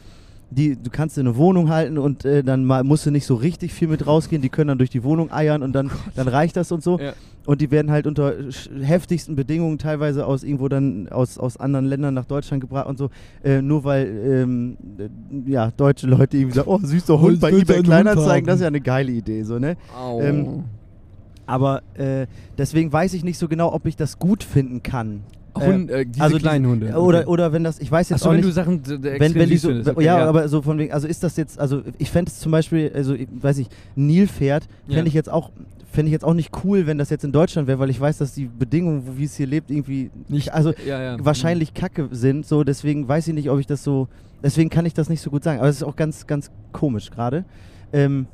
die, du kannst in eine Wohnung halten und äh, dann mal musst du nicht so richtig viel mit rausgehen, die können dann durch die Wohnung eiern und dann, dann reicht das und so.
Ja.
Und die werden halt unter heftigsten Bedingungen teilweise aus irgendwo dann aus, aus anderen Ländern nach Deutschland gebracht und so, äh, nur weil ähm, äh, ja, deutsche Leute irgendwie sagen, oh süßer Hund bei eBay
einen
Kleinanzeigen,
Hund
das ist ja eine geile Idee, so, ne? Ähm, Aber äh, deswegen weiß ich nicht so genau, ob ich das gut finden kann.
Hund, äh, diese
also
kleinen Hunde.
Oder,
Okay.
oder wenn das, ich weiß jetzt
Achso,
auch
wenn
nicht.
du Sachen d-
wenn, wenn die so,
findest, okay,
ja, aber so von wegen, also ist das jetzt, also ich fände es zum Beispiel, also ich, weiß ich, Nilpferd fände
Ja.
ich jetzt auch, fände ich jetzt auch nicht cool, wenn das jetzt in Deutschland wäre, weil ich weiß, dass die Bedingungen, wo- wie es hier lebt, irgendwie
Nicht,
also
ja, ja.
wahrscheinlich kacke sind, so deswegen weiß ich nicht, ob ich das so, deswegen kann ich das nicht so gut sagen, aber es ist auch ganz, ganz komisch gerade. Ähm,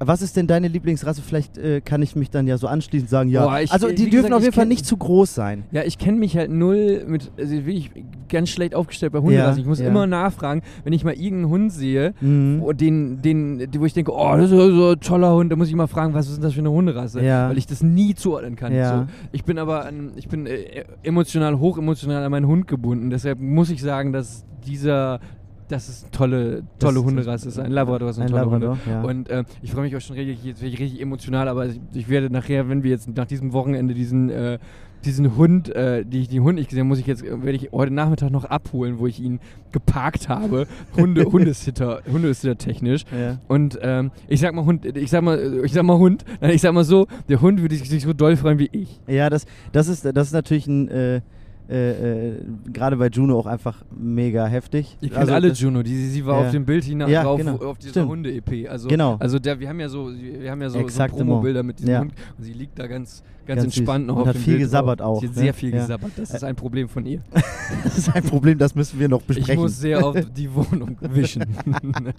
was ist denn deine Lieblingsrasse? Vielleicht äh, kann ich mich dann ja so anschließend sagen, ja.
Boah, ich-
also die
gesagt,
dürfen auf
ich
jeden Fall nicht zu groß sein.
Ja, ich kenne mich halt null mit, also wirklich ganz schlecht aufgestellt bei Hunderassen.
Ja,
ich muss
ja.
immer nachfragen, wenn ich mal irgendeinen Hund sehe,
Mhm.
wo, den, den, wo ich denke, oh, das ist so ein toller Hund, da muss ich mal fragen, was ist denn das für eine Hunderasse?
Ja.
Weil ich das nie zuordnen kann.
Ja.
So, ich bin aber an, ich bin äh, emotional, hochemotional an meinen Hund gebunden. Deshalb muss ich sagen, dass dieser Das ist eine tolle, tolle Hunderasse. Das ist ein Labrador, ist eine
Ein
tolle
Labrador,
Hunde.
ja.
Und äh, ich freue mich auch schon richtig, jetzt werde ich richtig emotional, aber ich, ich werde nachher, wenn wir jetzt nach diesem Wochenende diesen, äh, diesen Hund, äh, die, die Hund nicht gesehen habe, muss ich jetzt, werde ich heute Nachmittag noch abholen, wo ich ihn geparkt habe. Hunde, [laughs] Hundesitter, Hundesitter technisch.
Ja.
Und ähm, ich sag mal Hund, ich sag mal, ich sag mal Hund, ich sag mal so, der Hund würde sich so doll freuen wie ich.
Ja, das, das, ist, das ist natürlich ein, äh, äh, äh, gerade bei Juno auch einfach mega heftig.
Ihr kennt
Also
alle Juno, die, sie war
Ja.
auf dem Bild hinaus
Ja,
drauf,
genau.
auf dieser. Hunde-EP. Also,
Genau.
also der, wir haben ja so, wir haben ja so, so. Promo-Bilder mit diesem
Ja.
Hund und sie liegt da ganz, ganz,
Ganz
entspannt noch
Und
auf
hat
dem
viel
Bild
gesabbert
drauf.
auch,
Sie hat
ne?
sehr viel gesabbert. Das ist ein Problem von ihr. [laughs]
Das ist ein Problem, das müssen wir noch
Ich
besprechen.
muss sehr oft [laughs] die Wohnung wischen.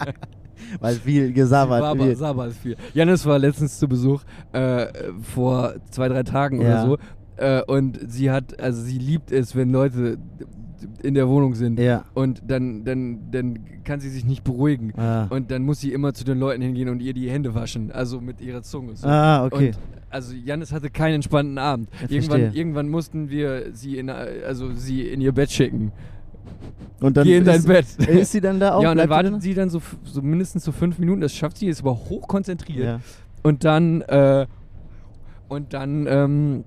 [laughs]
weil viel gesabbert
Sabber,
wird.
Sabber ist viel. Janis war letztens zu Besuch äh, vor zwei, drei Tagen oder so. Äh, und sie hat, also sie liebt es, wenn Leute in der Wohnung sind.
Ja.
Und dann, dann, dann kann sie sich nicht beruhigen.
Ah.
Und dann muss sie immer zu den Leuten hingehen und ihr die Hände waschen. Also mit ihrer Zunge. So.
Ah, okay.
Und also Janis hatte keinen entspannten Abend. Irgendwann,
verstehe.
irgendwann mussten wir sie in, also sie in ihr Bett schicken.
Und dann
Geh in dein
ist,
Bett. [laughs]
Ist sie dann da auch?
ja, und dann wartet sie dann so, so mindestens so fünf Minuten. Das schafft sie, ist aber hoch konzentriert.
Ja.
Und dann, äh, und dann, ähm,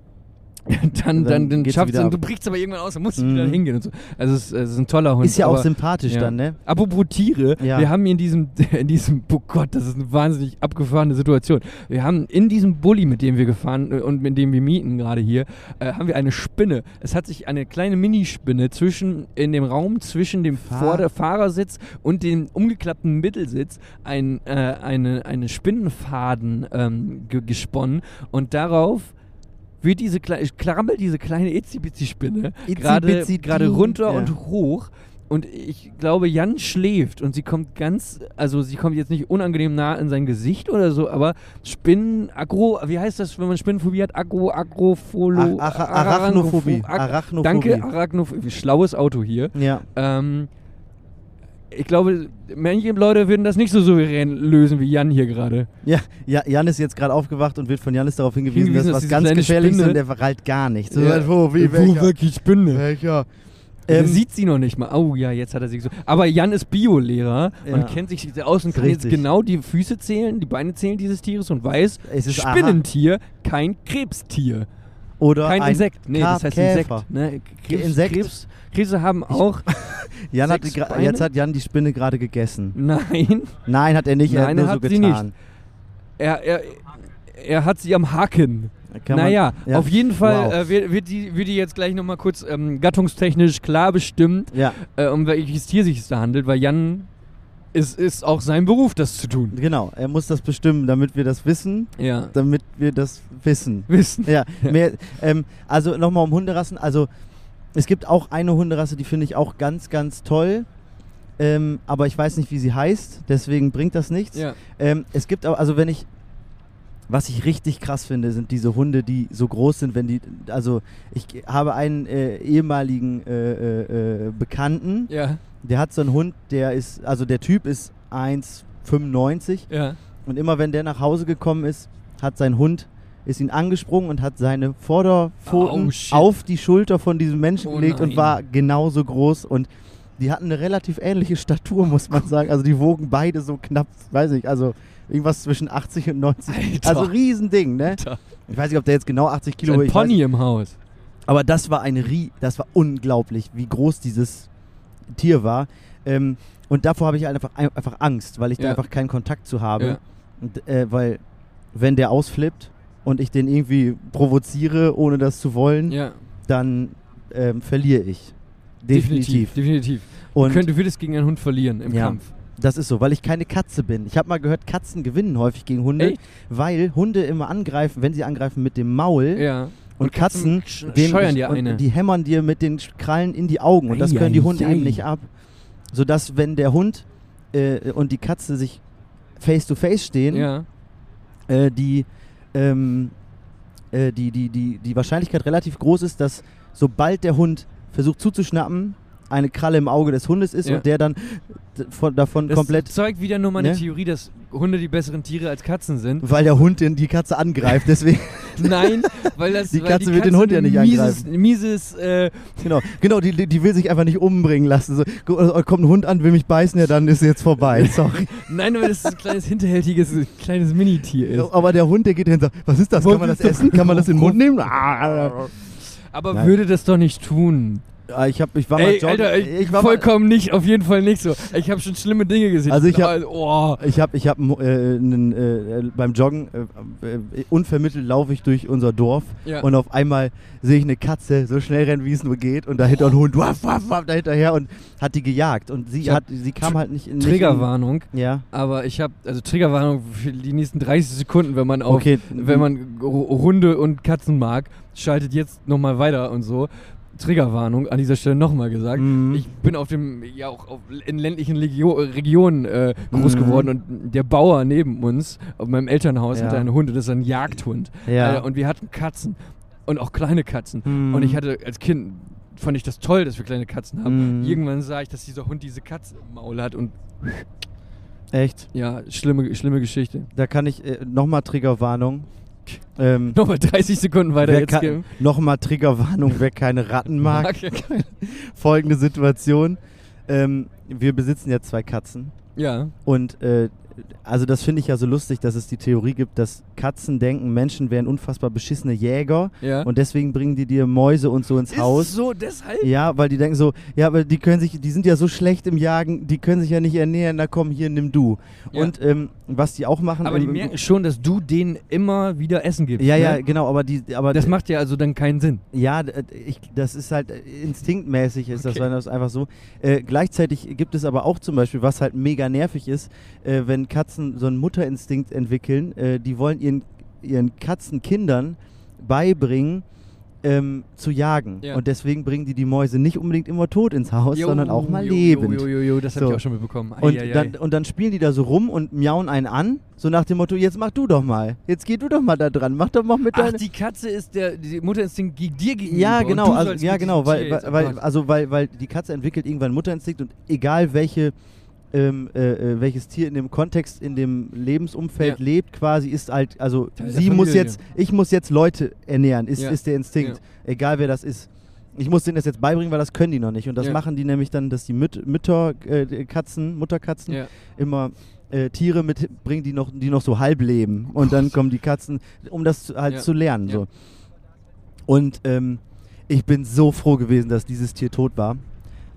[laughs] dann,
Dann
dann, dann und
ab.
du brichst aber irgendwann aus, dann musst du
Mhm.
wieder hingehen und so. Also es, es ist ein toller Hund.
Ist ja auch
aber-
sympathisch
ja.
dann, ne?
Apropos Tiere,
Ja.
wir haben in diesem, [laughs] in diesem, oh Gott, das ist eine wahnsinnig abgefahrene Situation. Wir haben in diesem Bulli, mit dem wir gefahren äh, und mit dem wir mieten gerade hier, äh, haben wir eine Spinne. Es hat sich eine kleine Minispinne zwischen, in dem Raum zwischen dem
Fahr-
Fahrersitz und dem umgeklappten Mittelsitz ein, äh, eine, eine Spinnenfaden ähm, ge gesponnen und darauf wird diese kleine, krabbelt diese kleine Itzi-Bitzi-Spinne gerade runter
ja.
und hoch. Und ich glaube, Jan schläft und sie kommt ganz, also sie kommt jetzt nicht unangenehm nah in sein Gesicht oder so, aber Spinnen, Agro, wie heißt das, wenn man Spinnenphobie hat? Agro, Agropholo,
Ach, Ach- Arachnophobie.
Ach-
Arachnophobie.
Danke, Arachnophobie. Schlaues Auto hier.
Ja.
Ähm, ich glaube, manche Leute würden das nicht so souverän lösen wie Jan hier gerade.
Ja, ja, Jan ist jetzt gerade aufgewacht und wird von Janis darauf hingewiesen,
Hingewiesen,
dass
dass
was ganz gefährlich ist und der verrallt gar nichts. So,
Ja.
Wo, wie,
Wo
welcher?
weg die Spinne?
welcher?
Er
Ähm,
sieht sie noch nicht mal. Oh ja, jetzt hat er sie so. Aber Jan ist Biolehrer
Ja.
und kennt sich aus und kann jetzt genau die Füße zählen, die Beine zählen dieses Tieres und weiß,
Es ist
Spinnentier, kein Krebstier.
oder
Kein
ein
Insekt. Nee, das heißt
Käfer.
Insekt. Ne? Krebs,
Insekt?
Krebs, Krebse haben auch. [laughs]
Jan hat, jetzt hat Jan die Spinne gerade gegessen.
Nein,
Nein, hat er nicht. er
Nein,
hat
er
nur so
hat sie
getan.
er, er, er hat sie am Haken.
Kann man-
naja,
ja.
auf jeden Fall
Wow.
äh, wird, wird, die, wird die jetzt gleich nochmal kurz ähm, gattungstechnisch klar bestimmt,
Ja,
äh, um welches Tier sich es da handelt, weil Jan ist, ist auch sein Beruf, das zu tun.
genau. Er muss das bestimmen, damit wir das wissen.
Ja.
Damit wir das wissen.
Wissen.
Ja, [laughs] mehr, ähm, also nochmal um Hunderassen. Also es gibt auch eine Hunderasse, die finde ich auch ganz, ganz toll. Ähm, aber ich weiß nicht, wie sie heißt, deswegen bringt das nichts.
Ja.
Ähm, es gibt aber, also wenn ich, was ich richtig krass finde, sind diese Hunde, die so groß sind, wenn die, also ich habe einen äh, ehemaligen äh, äh, äh, Bekannten,
Ja.
der hat so einen Hund, der ist, also der Typ ist 1,95
Ja.
und immer wenn der nach Hause gekommen ist, hat sein Hund ist ihn angesprungen und hat seine Vorderpfoten
Oh,
auf die Schulter von diesem Menschen
Oh
gelegt und
nein.
war genauso groß und die hatten eine relativ ähnliche Statur, muss man sagen. Also die wogen beide so knapp, weiß ich, also irgendwas zwischen 80 und 90.
Alter.
Also Riesending, ne?
Alter.
Ich weiß nicht, ob der jetzt genau 80 Kilo
Ein
ich
Pony
Weiß,
im Haus.
aber das war eine Rie das war unglaublich, wie groß dieses Tier war. Ähm, und davor habe ich einfach, einfach Angst, weil ich da
Ja.
einfach keinen Kontakt zu habe.
Ja.
Und, äh, weil, wenn der ausflippt und ich den irgendwie provoziere, ohne das zu wollen,
Ja.
dann ähm, verliere ich. Definitiv.
Definitiv.
Und
du, könnt, du würdest gegen einen Hund verlieren im
Ja.
Kampf.
das ist so, weil ich keine Katze bin. Ich habe mal gehört, Katzen gewinnen häufig gegen Hunde,
Echt?
weil Hunde immer angreifen, wenn sie angreifen mit dem Maul.
Ja.
Und, Katzen,
sch-
denen-
scheuern dir
und
eine.
die hämmern dir mit den Krallen in die Augen. Und das können die Hunde
Eieiei.
eben nicht ab. Sodass, wenn der Hund äh, und die Katze sich face to face stehen,
ja.
äh, die, ähm, äh, die, die, die, die Wahrscheinlichkeit relativ groß ist, dass sobald der Hund versucht zuzuschnappen, eine Kralle im Auge des Hundes ist
Ja.
und der dann von, davon
Das
komplett,
zeugt wieder nur meine
Ne?
Theorie, dass Hunde die besseren Tiere als Katzen sind.
weil der Hund die Katze angreift. Deswegen, [laughs]
Nein, weil das [laughs]
Die
weil
Katze wird den Hund ja nicht
mieses, mieses äh,
genau, genau die, die will sich einfach nicht umbringen lassen. So, gu- also, kommt ein Hund an, will mich beißen, ja, dann ist jetzt vorbei. [laughs] Sorry.
Nein, weil das ein kleines hinterhältiges kleines Minitier ist.
Aber der Hund, der geht hin und sagt, was ist das? Kann man das essen? Kann man das in den Mund nehmen? Ah,
Aber
Nein.
würde das doch nicht tun.
Ah, ich, hab, ich war mal
Ey,
joggen.
Alter, ich,
ich war mal,
vollkommen nicht, auf jeden Fall nicht so. Ich habe schon schlimme Dinge gesehen.
Also ich hab-
Aber, oh,
Ich habe ich hab, äh, äh, beim Joggen, äh, äh, unvermittelt laufe ich durch unser Dorf
ja.
und auf einmal sehe ich eine Katze so schnell rennen, wie es nur geht und dahinter ein Hund, waff, waff, waff, dahinterher und hat die gejagt und sie hat, sie kam halt nicht in nicht
Triggerwarnung.
In, ja,
Aber ich habe, also Triggerwarnung für die nächsten 30 Sekunden, wenn man auf,
okay.
wenn man Hunde und Katzen mag, schaltet jetzt nochmal weiter und so. Triggerwarnung an dieser Stelle nochmal gesagt.
Mhm.
Ich bin auf dem, ja auch auf, in ländlichen Legio Regionen äh, groß
Mhm.
geworden und der Bauer neben uns, auf meinem Elternhaus,
Ja.
hatte einen Hund, das ist ein Jagdhund.
ja.
Äh, und wir hatten Katzen und auch kleine Katzen.
Mhm.
Und ich hatte als Kind, fand ich das toll, dass wir kleine Katzen haben.
Mhm.
Irgendwann sah ich, dass dieser Hund diese Katze im Maul hat und
Echt?
ja, schlimme, schlimme Geschichte.
Da kann ich äh, nochmal Triggerwarnung. Ähm, [laughs]
Nochmal 30 Sekunden weiter jetzt geben.
Nochmal Triggerwarnung, wer keine Ratten mag. [laughs]
Okay. [laughs]
Folgende Situation. Ähm, wir besitzen ja zwei Katzen.
Ja.
Und äh, also das finde ich ja so lustig, dass es die Theorie gibt, dass Katzen denken, Menschen wären unfassbar beschissene Jäger
Ja.
und deswegen bringen die dir Mäuse und so ins
ist
Haus.
so deshalb?
Ja, weil die denken so, ja, aber die können sich, die sind ja so schlecht im Jagen, die können sich ja nicht ernähren, na komm, hier, nimm du.
Ja.
Und ähm, was die auch machen.
Aber die
ähm,
merken schon, dass du denen immer wieder Essen gibst.
Ja,
ne?
ja, genau, aber die, aber
Das macht ja also dann keinen Sinn.
Ja, äh, ich, das ist halt äh, instinktmäßig, ist das,
Okay.
das einfach so. Äh, gleichzeitig gibt es aber auch zum Beispiel, was halt mega nervig ist, äh, wenn Katzen so einen Mutterinstinkt entwickeln, äh, die wollen ihren, ihren Katzenkindern beibringen, ähm, zu jagen.
Ja.
Und deswegen bringen die die Mäuse nicht unbedingt immer tot ins Haus,
Jo,
sondern auch mal
jo,
lebend.
Jo, jo, jo, das habe
So.
ich auch schon mitbekommen. Ei,
Und
ei, ei.
dann, und dann spielen die da so rum und miauen einen an, so nach dem Motto, jetzt mach du doch mal. Jetzt geh du doch mal da dran. Mach doch mal mit
Ach, die Katze ist der die Mutterinstinkt gegen dir gegenüber.
Ja, genau, also, ja, genau, weil, weil, weil, also weil, weil die Katze entwickelt irgendwann Mutterinstinkt und egal welche, ähm, äh, äh, welches Tier in dem Kontext, in dem Lebensumfeld
Ja.
lebt, quasi ist halt, also
Teil
sie muss jetzt, ich muss jetzt Leute ernähren, ist,
Ja.
ist der Instinkt, egal wer das ist. Ich muss denen das jetzt beibringen, weil das können die noch nicht. Und das
Ja.
machen die nämlich dann, dass die Müt Mütter, äh, die Katzen, Mutterkatzen,
ja.
immer äh, Tiere mitbringen, die noch, die noch so halb leben. Und dann kommen die Katzen, um das halt
Ja.
zu lernen.
Ja.
So. Und ähm, ich bin so froh gewesen, dass dieses Tier tot war.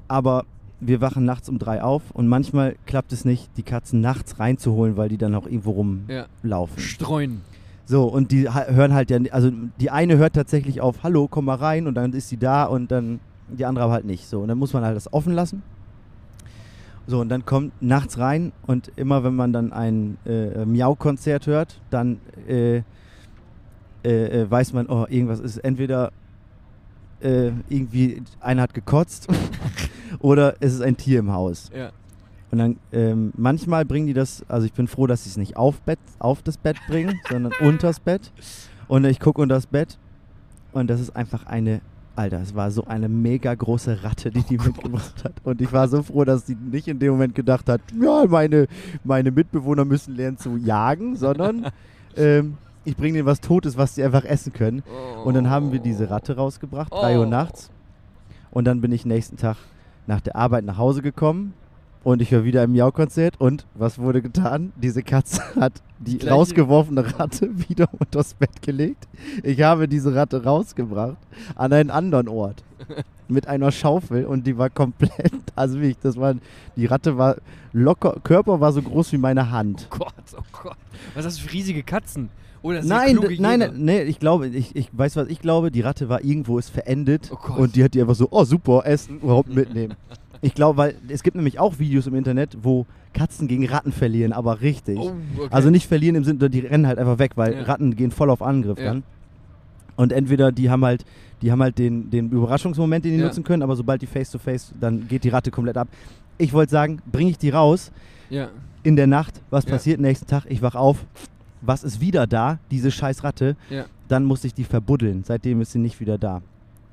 Aber wir wachen nachts um drei auf und manchmal klappt es nicht, die Katzen nachts reinzuholen, weil die dann auch irgendwo
ja.
rumlaufen.
Streuen.
So, und die hören halt ja, also die eine hört tatsächlich auf, hallo, komm mal rein und dann ist sie da und dann die andere aber halt nicht. So, und dann muss man halt das offen lassen. So, und dann kommt nachts rein und immer wenn man dann ein äh, Miau-Konzert hört, dann äh, äh, äh, weiß man, oh, irgendwas ist entweder äh, irgendwie einer hat gekotzt [laughs] oder es ist ein Tier im Haus.
Ja.
Und dann ähm, manchmal bringen die das, also ich bin froh, dass sie es nicht auf, Bett, auf das Bett bringen, [laughs] sondern unters Bett. Und ich gucke unter das Bett und das ist einfach eine, Alter, es war so eine mega große Ratte, die die mitgebracht hat. Und ich war so froh, dass sie nicht in dem Moment gedacht hat, ja, meine, meine Mitbewohner müssen lernen zu jagen, sondern [laughs] ähm, ich bringe denen was Totes, was sie einfach essen können. Und dann haben wir diese Ratte rausgebracht, drei Uhr
Oh.
nachts. Und dann bin ich nächsten Tag nach der Arbeit nach Hause gekommen und ich war wieder im Miau-Konzert. Und was wurde getan? Diese Katze [laughs] hat die
Gleiche-
rausgeworfene Ratte [laughs] wieder unters Bett gelegt. Ich habe diese Ratte rausgebracht an einen anderen Ort [laughs] mit einer Schaufel und die war komplett, also wie ich, das war, die Ratte war locker, Körper war so groß wie meine Hand.
Oh Gott, oh Gott. Was ist das für riesige Katzen? Oder sehr
Nein, nein, nein, nee, ich glaube, ich, ich weiß was, ich glaube, die Ratte war irgendwo ist verendet
Oh
und die hat die einfach so, oh super, essen, überhaupt mitnehmen. [laughs] Ich glaube, weil es gibt nämlich auch Videos im Internet, wo Katzen gegen Ratten verlieren, aber richtig.
Oh, okay.
Also nicht verlieren im Sinne, die rennen halt einfach weg, weil
Ja.
Ratten gehen voll auf Angriff
Ja.
dann. Und entweder die haben halt, die haben halt den, den Überraschungsmoment, den die
Ja.
nutzen können, aber sobald die face to face, dann geht die Ratte komplett ab. Ich wollte sagen, bringe ich die raus
Ja.
in der Nacht, was passiert nächsten Tag? Ich wach auf, was ist wieder da? Diese scheiß Ratte.
Ja.
Dann musste ich die verbuddeln. Seitdem ist sie nicht wieder da.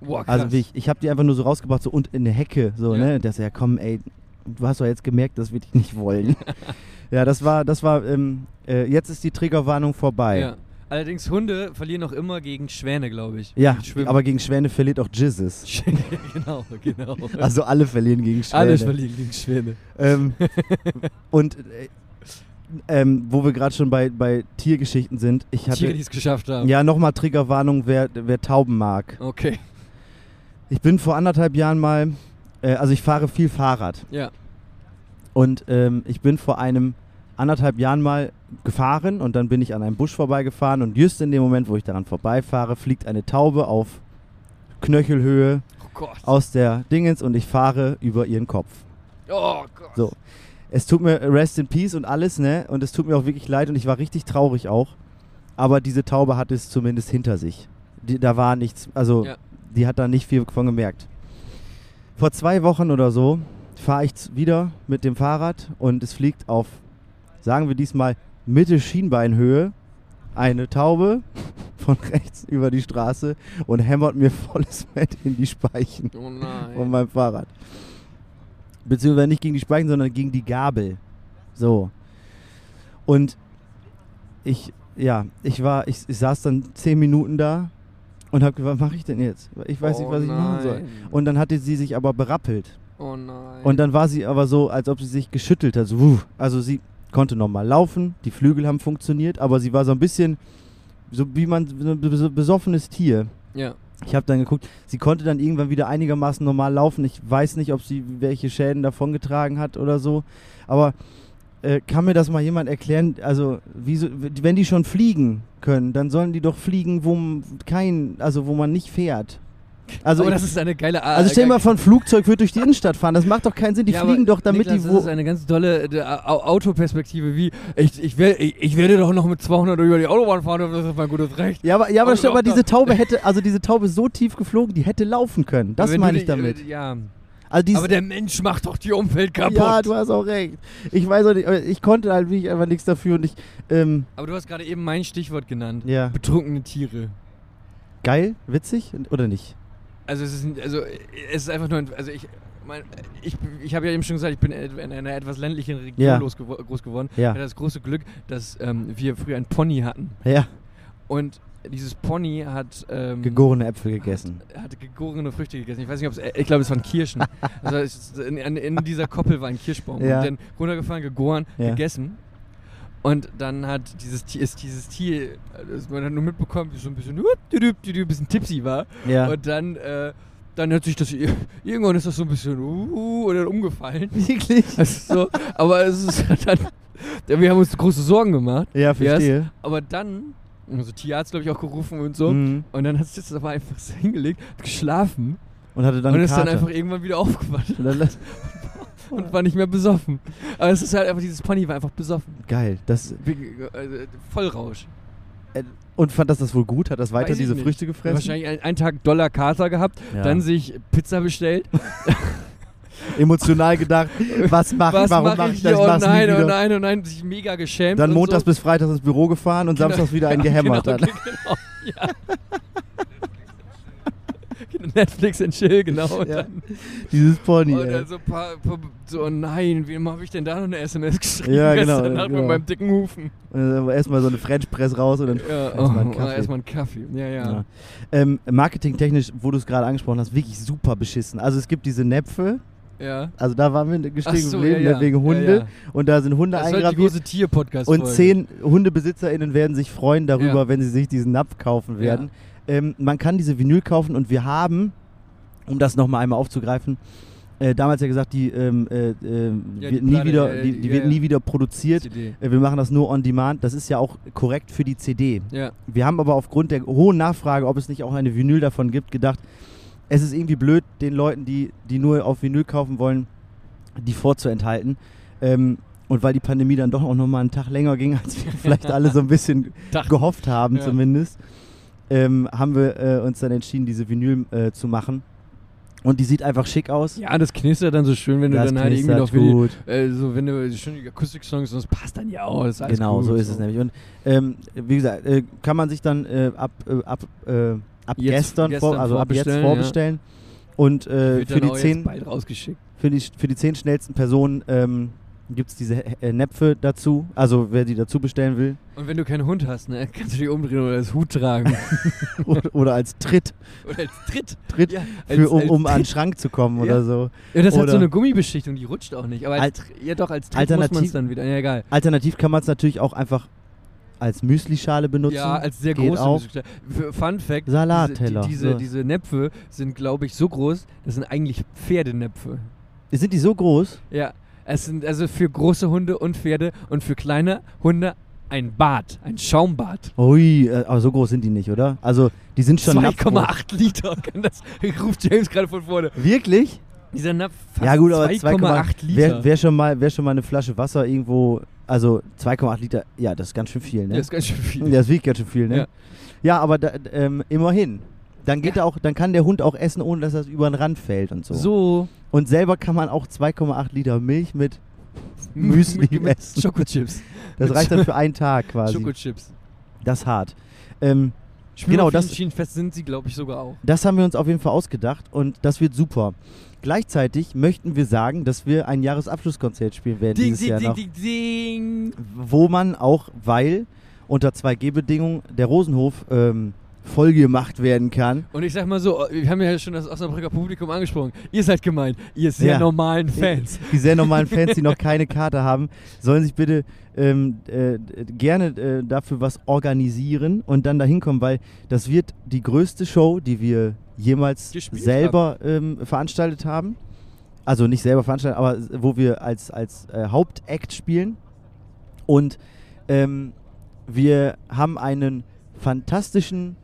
Boah, krass.
Also ich, ich habe die einfach nur so rausgebracht, so und in eine Hecke, so,
Ja.
ne? Das ja, komm, ey, du hast doch jetzt gemerkt, das würde ich nicht wollen. [laughs] ja, das war, das war, ähm, äh, jetzt ist die Triggerwarnung vorbei.
Ja. Allerdings Hunde verlieren noch immer gegen Schwäne, glaube ich.
Ja,
schwimmen.
aber gegen Schwäne verliert auch Jizzes. [laughs]
genau, genau.
Also alle verlieren gegen Schwäne.
Alle verlieren gegen Schwäne.
Ähm, [laughs] und äh, ähm, wo wir gerade schon bei, bei Tiergeschichten sind, ich hatte.
Tiere, die es geschafft haben.
ja, nochmal Triggerwarnung, wer, wer Tauben mag.
Okay.
Ich bin vor anderthalb Jahren mal, äh, also ich fahre viel Fahrrad.
Ja.
Und ähm, ich bin vor einem anderthalb Jahren mal gefahren und dann bin ich an einem Busch vorbeigefahren und just in dem Moment, wo ich daran vorbeifahre, fliegt eine Taube auf Knöchelhöhe
Oh
aus der Dingens und ich fahre über ihren Kopf.
Oh Gott.
So. Es tut mir Rest in Peace und alles, ne? Und es tut mir auch wirklich leid und ich war richtig traurig auch. Aber diese Taube hat es zumindest hinter sich. Die, da war nichts, also
Ja.
die hat da nicht viel von gemerkt. Vor zwei Wochen oder so fahre ich wieder mit dem Fahrrad und es fliegt auf, sagen wir diesmal, Mitte Schienbeinhöhe eine Taube [laughs] von rechts über die Straße und hämmert mir volles Fett in die Speichen
Oh
von meinem Fahrrad. Beziehungsweise nicht gegen die Speichen, sondern gegen die Gabel. So. Und ich, ja, ich war, ich, ich saß dann zehn Minuten da und habe gefragt, was mache ich denn jetzt? Ich weiß nicht,
Oh
was ich machen soll.
nein.
Und dann hatte sie sich aber berappelt.
Oh nein.
Und dann war sie aber so, als ob sie sich geschüttelt hat. So, also sie konnte normal laufen, die Flügel haben funktioniert, aber sie war so ein bisschen, so wie man, so ein bes- besoffenes Tier.
Ja.
Ich habe dann geguckt, sie konnte dann irgendwann wieder einigermaßen normal laufen. Ich weiß nicht, ob sie welche Schäden davongetragen hat oder so. Aber äh, kann mir das mal jemand erklären? Also, wieso, wenn die schon fliegen können, dann sollen die doch fliegen, wo kein, also wo man nicht fährt. Also,
aber
ich,
das ist eine geile Art.
also stell dir mal vor, ein Flugzeug wird durch die Innenstadt fahren. Das macht doch keinen Sinn. Die
Ja,
fliegen
aber
doch, damit
Niklas,
die
Das ist
wo.
eine ganz tolle äh, Au- Autoperspektive, wie ich, ich, will, ich, ich werde doch noch mit 200 über die Autobahn fahren, das ist mein gutes Recht.
Ja, aber, ja, aber,
Aber
stell mal,
doch,
diese Taube hätte, also diese Taube ist so tief geflogen, die hätte laufen können. Das meine ich damit.
äh, Ja,
Also
aber der Mensch macht doch die Umwelt kaputt.
Ja, du hast auch recht. Ich weiß auch nicht, aber ich konnte halt wirklich einfach nichts dafür und ich, ähm,
aber du hast gerade eben mein Stichwort genannt.
ja.
Betrunkene Tiere.
Geil, witzig oder nicht?
Also es ist, also äh, es ist einfach nur, ein, also ich, mein, ich, ich habe ja eben schon gesagt, ich bin in einer etwas ländlichen Region
Ja.
losgewo- groß geworden. Ich
Ja.
hatte das große Glück, dass ähm, wir früher ein Pony hatten.
Ja,
Und dieses Pony hat ähm,
gegorene Äpfel gegessen.
hatte gegorene Früchte gegessen. Ich weiß nicht, ob es, ich glaube, es waren Kirschen. [laughs] also in, in dieser Koppel war ein Kirschbaum.
Ja.
Und dann runtergefahren, gegoren,
Ja.
gegessen. Und dann hat dieses Tier, ist dieses Tier, das man hat nur mitbekommen, wie so ein bisschen, ein bisschen tipsy war.
Ja.
Und dann, äh, dann hat sich das, irgendwann ist das so ein bisschen, uh, und dann umgefallen. [laughs]
Wirklich?
Also so, aber es ist [laughs] dann, wir haben uns große Sorgen gemacht.
Ja, verstehe.
Aber dann, also Tierarzt, glaube ich, auch gerufen und so.
Mhm.
Und dann hat sich das aber einfach so hingelegt, hat geschlafen
Und hatte dann
und ist dann
Karte.
einfach irgendwann wieder [laughs] aufgewacht [laughs]
Und
war nicht mehr besoffen. Aber es ist halt einfach, dieses Pony war einfach besoffen.
Geil. Das,
also, Vollrausch.
und fand das das wohl gut? Hat das weiter
Weiß
diese. Früchte gefressen?
Wahrscheinlich ein- einen Tag Dollar Kater gehabt,
Ja.
dann sich Pizza bestellt. [laughs]
Emotional gedacht, was mache ich, warum
mache ich
das?
Oh nein, oh nein, oh nein, sich mega geschämt.
Dann montags
so.
bis freitags ins Büro gefahren und
Genau.
samstags wieder einen [laughs]
Ja,
gehämmert
genau,
hat.
Genau, ja. [laughs] Netflix and Chill, genau. [laughs] Und
Ja.
dann,
Dieses Pony,
und dann so, ein paar, paar, so, oh nein, wem habe ich denn da noch eine SMS geschrieben?
Ja, genau,
Gestern Nacht
genau.
mit meinem dicken Hufen.
Erstmal so eine French Press raus und dann
Ja,
erstmal einen
oh,
Kaffee.
erstmal einen Kaffee. Ja, ja.
Ja. Ähm, marketingtechnisch, wo du es gerade angesprochen hast, wirklich super beschissen. Also es gibt diese Näpfe,
ja.
also da waren wir gestiegen
so,
geblieben,
ja,
ne,
ja.
wegen Hunde.
Ja.
Und da sind Hunde
Das ist halt die
eingraviert.
große.
Und zehn HundebesitzerInnen werden sich freuen darüber, wenn sie sich diesen Napf kaufen werden. Ähm, man kann diese Vinyl kaufen und wir haben, um das nochmal einmal aufzugreifen, äh, damals ja gesagt, die, ähm, äh, ähm,
Ja,
wird
die
nie
Platte,
wieder,
äh,
die, die
ja,
wird
ja.
nie wieder produziert. Äh, wir machen das nur on demand. Das ist ja auch korrekt für die CD.
Ja,
Wir haben aber aufgrund der hohen Nachfrage, ob es nicht auch eine Vinyl davon gibt, gedacht, es ist irgendwie blöd, den Leuten, die, die nur auf Vinyl kaufen wollen, die vorzuenthalten. Ähm, und weil die Pandemie dann doch auch nochmal einen Tag länger ging, als wir vielleicht alle so ein bisschen [laughs] gehofft haben
Ja.
zumindest, ähm, haben wir äh, uns dann entschieden, diese Vinyl äh, zu machen. Und die sieht einfach schick aus.
ja, das knistert dann so schön, wenn du
Das
dann halt irgendwie noch
gut.
die, äh, so, wenn du schön die Akustik-Songs, das passt dann ja auch.
Genau,
gut,
so ist es nämlich. Und ähm, wie gesagt, äh, kann man sich dann äh, ab, äh, ab ab
Jetzt-
gestern,
gestern
vor, also ab jetzt
vorbestellen,
vorbestellen. Und äh, für, die zehn, für, die, für die zehn schnellsten Personen ähm, gibt es diese äh, Näpfe dazu. Also wer die dazu bestellen will.
Und wenn du keinen Hund hast, ne, kannst du dich umdrehen oder das Hut tragen. [laughs]
oder, oder als Tritt,
oder als Tritt.
Tritt
Ja,
für, um,
als
um an den. Schrank zu kommen
Ja.
oder so.
Ja, das hat
Oder-
so eine Gummibeschichtung, die rutscht auch nicht. Aber als, Tr- ja doch, als Tritt muss man es dann wieder. Ja, egal.
Alternativ kann man es natürlich auch einfach als Müslischale benutzen.
Ja, als sehr
Geht
große
auch.
Für- Fun Fact:
Salatteller,
Diese, die, diese, diese Näpfe sind, glaube ich, so groß, das sind eigentlich Pferdenäpfe.
Sind die so groß?
Ja, es sind also für große Hunde und Pferde und für kleine Hunde ein Bad, ein Schaumbad.
Ui, äh, aber so groß sind die nicht, oder? Also, die sind schon napfgroß.
2,8 Liter, [laughs] kann das, ruft James gerade von vorne.
Wirklich?
Dieser Napf fast
ja gut, aber
2,8 Liter.
Wer, wer, schon mal, wer schon mal eine Flasche Wasser irgendwo, also 2,8 Liter, ja, das ist ganz schön viel, ne?
das ist ganz schön viel.
Ja, das wiegt ganz schön viel, ne?
Ja.
Ja, aber da, ähm, immerhin. Dann geht
Ja.
er auch, dann kann der Hund auch essen, ohne dass er über den Rand fällt und so.
So.
Und selber kann man auch 2,8 Liter Milch mit [laughs] Müsli
mit
essen.
Schokochips.
Das reicht dann für einen Tag quasi.
Schokochips.
Das ist hart. Ähm,
Genau,
das-
das Schienenfest sind sie, glaube ich, sogar auch.
Das haben wir uns auf jeden Fall ausgedacht und das wird super. Gleichzeitig möchten wir sagen, dass wir ein Jahresabschlusskonzert spielen werden
Ding,
dieses
ding,
Jahr
ding,
noch,
ding, ding.
wo man auch, weil unter 2G-Bedingungen der Rosenhof ähm, vollgemacht werden kann.
Und ich sag mal so, wir haben ja schon das Osnabrücker Publikum angesprochen. Ihr seid gemeint, ihr sehr
Ja.
normalen Fans.
Die sehr normalen Fans, die noch [laughs] keine Karte haben, sollen sich bitte ähm, äh, gerne äh, dafür was organisieren und dann dahin kommen, weil das wird die größte Show, die wir jemals
Gespielt
selber ähm, veranstaltet haben. Also nicht selber veranstaltet, aber wo wir als, als äh, Hauptakt spielen. Und ähm, wir haben einen fantastischen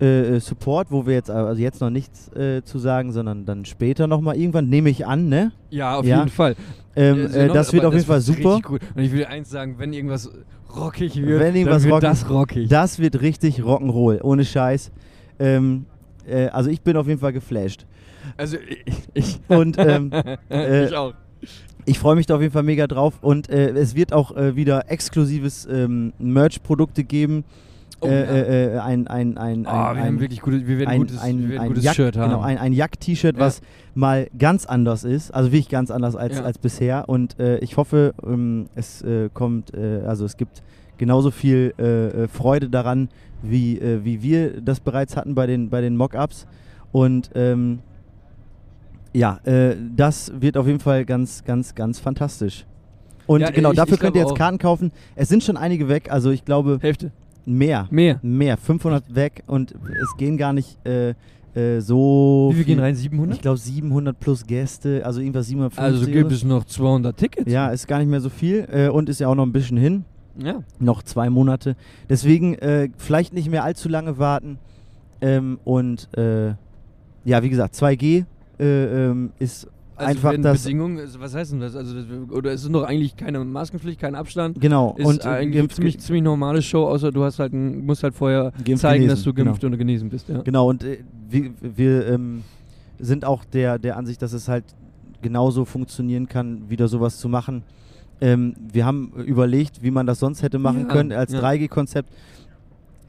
äh, äh, Support, wo wir jetzt also jetzt noch nichts äh, zu sagen, sondern dann später nochmal irgendwann, nehme ich an, ne?
Ja, auf
Ja.
jeden Fall.
Ähm,
Also
äh,
noch-
das wird auf jeden Fall super.
Gut. Und ich will eins sagen, wenn irgendwas rockig wird,
Wenn irgendwas
dann wird
rockig-
das rockig.
Das wird richtig Rock'n'Roll, ohne Scheiß. Ähm, äh, also ich bin auf jeden Fall geflasht.
also [laughs] ich, ich,
Und ähm, [laughs] äh,
ich auch.
ich freue mich da auf jeden Fall mega drauf. Und äh, es wird auch äh, wieder exklusives ähm, Merch-Produkte geben.
Oh,
äh,
ja.
ein, ein, ein,
Oh,
ein,
wir
ein,
haben wirklich gutes, wir werden
ein,
gutes,
ein,
wir werden
ein
gutes
Jack,
Shirt haben.
Genau, ein, ein Jack-T-Shirt,
Ja.
was mal ganz anders ist. Also wirklich ganz anders als,
Ja.
als bisher. Und äh, ich hoffe, ähm, es äh, kommt, äh, also es gibt genauso viel äh, Freude daran, wie, äh, wie wir das bereits hatten bei den, bei den Mock-Ups. Und ähm, ja, äh, das wird auf jeden Fall ganz, ganz, ganz fantastisch. Und
Ja,
genau,
ich-
dafür
ich
könnt ihr jetzt. Karten kaufen. Es sind schon einige weg, also ich glaube
Hälfte.
mehr.
Mehr.
Mehr, 500 weg und es gehen gar nicht äh, äh, so.
Wie viel gehen rein? 700?
Ich glaube 700 plus Gäste, also irgendwas 750.
also gibt es noch 200 Tickets?
Ja, ist gar nicht mehr so viel äh, und ist ja auch noch ein bisschen hin.
Ja.
Noch zwei Monate. Deswegen äh, vielleicht nicht mehr allzu lange warten. Ähm, und äh, ja, wie gesagt, 2G äh, ähm, ist
Also
einfach das.
Bedingungen, also was heißt denn das? Also das, oder ist es noch eigentlich keine Maskenpflicht, kein Abstand?
Genau.
Ist
und
eigentlich
geimpft-
ziemlich, ziemlich normale Show, außer du hast halt musst halt vorher
Geimpft,
zeigen,
genesen,
dass du geimpft und genesen bist. Ja.
Genau, und äh, wir, wir ähm, sind auch der, der Ansicht, dass es halt genauso funktionieren kann, wieder sowas zu machen. Ähm, wir haben überlegt, wie man das sonst hätte machen
Ja,
können als
ja.
3G-Konzept.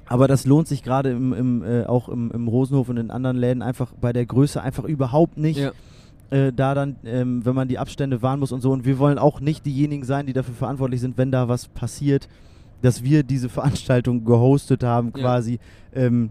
Aber das lohnt sich gerade im, im, äh, auch im, im Rosenhof und in anderen Läden einfach bei der Größe einfach überhaupt nicht.
Ja.
Äh, da dann, ähm, wenn man die Abstände wahren muss und so. Und wir wollen auch nicht diejenigen sein, die dafür verantwortlich sind, wenn da was passiert, dass wir diese [laughs] Veranstaltung gehostet haben quasi. Ähm,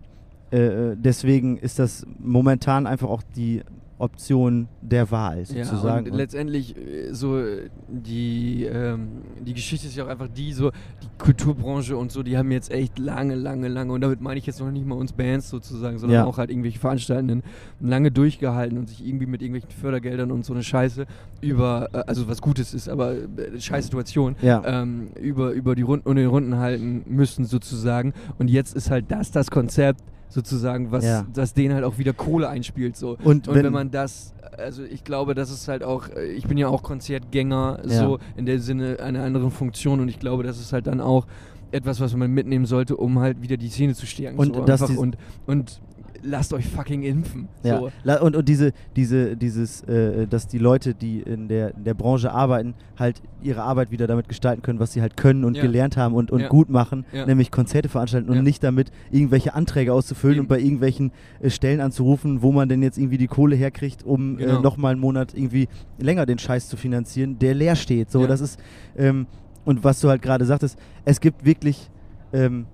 äh, äh, deswegen ist das momentan einfach auch die Option der Wahl
Ja,
sozusagen.
und letztendlich äh, so äh, die, ähm, die Geschichte ist ja auch einfach die, so die Kulturbranche und so, die haben jetzt echt lange, lange, lange, und damit meine ich jetzt noch nicht mal uns Bands sozusagen, sondern
Ja.
auch halt irgendwelche Veranstaltenden, lange durchgehalten und sich irgendwie mit irgendwelchen Fördergeldern und so eine Scheiße über, äh, also was Gutes ist, aber scheiß Situation,
ja.
ähm, über, über die Runden und den Runden halten müssen sozusagen. Und jetzt ist halt das das Konzept sozusagen, was
Ja.
das denen halt auch wieder Kohle einspielt. So.
Und,
Und
wenn,
wenn, man das, also ich glaube, das ist halt auch, äh, ich bin ja auch Konzertgänger,
Ja.
so in der Sinne einer anderen Funktion und ich glaube, das ist halt dann auch etwas, was man mitnehmen sollte, um halt wieder die Szene zu stärken.
Und
so
die-
und, und lasst euch fucking impfen.
Ja.
So.
Und, und diese, diese, dieses, äh, dass die Leute, die in der, in der Branche arbeiten, halt ihre Arbeit wieder damit gestalten können, was sie halt können und
Ja.
gelernt haben und, und
Ja.
gut machen,
Ja.
nämlich Konzerte veranstalten und nicht damit irgendwelche Anträge auszufüllen
Eben.
und bei irgendwelchen äh, Stellen anzurufen, wo man denn jetzt irgendwie die Kohle herkriegt, um
Genau.
äh, nochmal einen Monat irgendwie länger den Scheiß zu finanzieren, der leer steht. So, das ist, ähm, und was du halt gerade sagtest, es gibt wirklich ähm,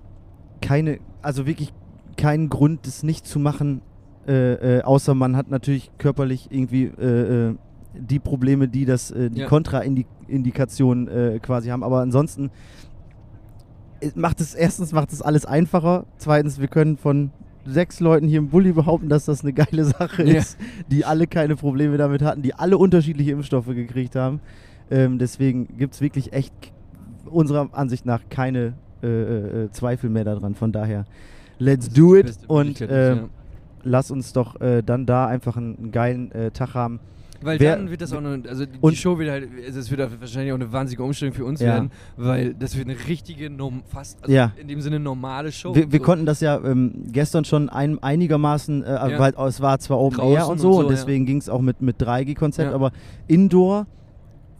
keine, also wirklich keinen Grund, das nicht zu machen, äh, äh, außer man hat natürlich körperlich irgendwie äh, äh, die Probleme, die das, äh, die
Ja.
Kontraindikation äh, quasi haben. Aber ansonsten macht es erstens macht es alles einfacher. Zweitens, wir können von sechs Leuten hier im Bulli behaupten, dass das eine geile Sache
Ja.
ist, die alle keine Probleme damit hatten, die alle unterschiedliche Impfstoffe gekriegt haben. Ähm, deswegen gibt es wirklich echt unserer Ansicht nach keine äh, äh, äh, Zweifel mehr daran. Von daher, let's do it und
ja.
lass uns doch äh, dann da einfach einen, einen geilen äh, Tag haben.
Weil
Wer-
dann wird das auch eine, also die, Show wird halt, also es wird wahrscheinlich auch eine wahnsinnige Umstellung für uns
Ja.
werden, weil das wird eine richtige, fast, also
Ja.
in dem Sinne normale Show.
Wir, wir
So.
konnten das ja ähm, gestern schon ein, einigermaßen, äh,
Ja.
weil es war zwar Open
Draußen
Air und
und
so,
so,
und
ja.
deswegen ging es auch mit, mit 3G-Konzept,
Ja.
aber Indoor,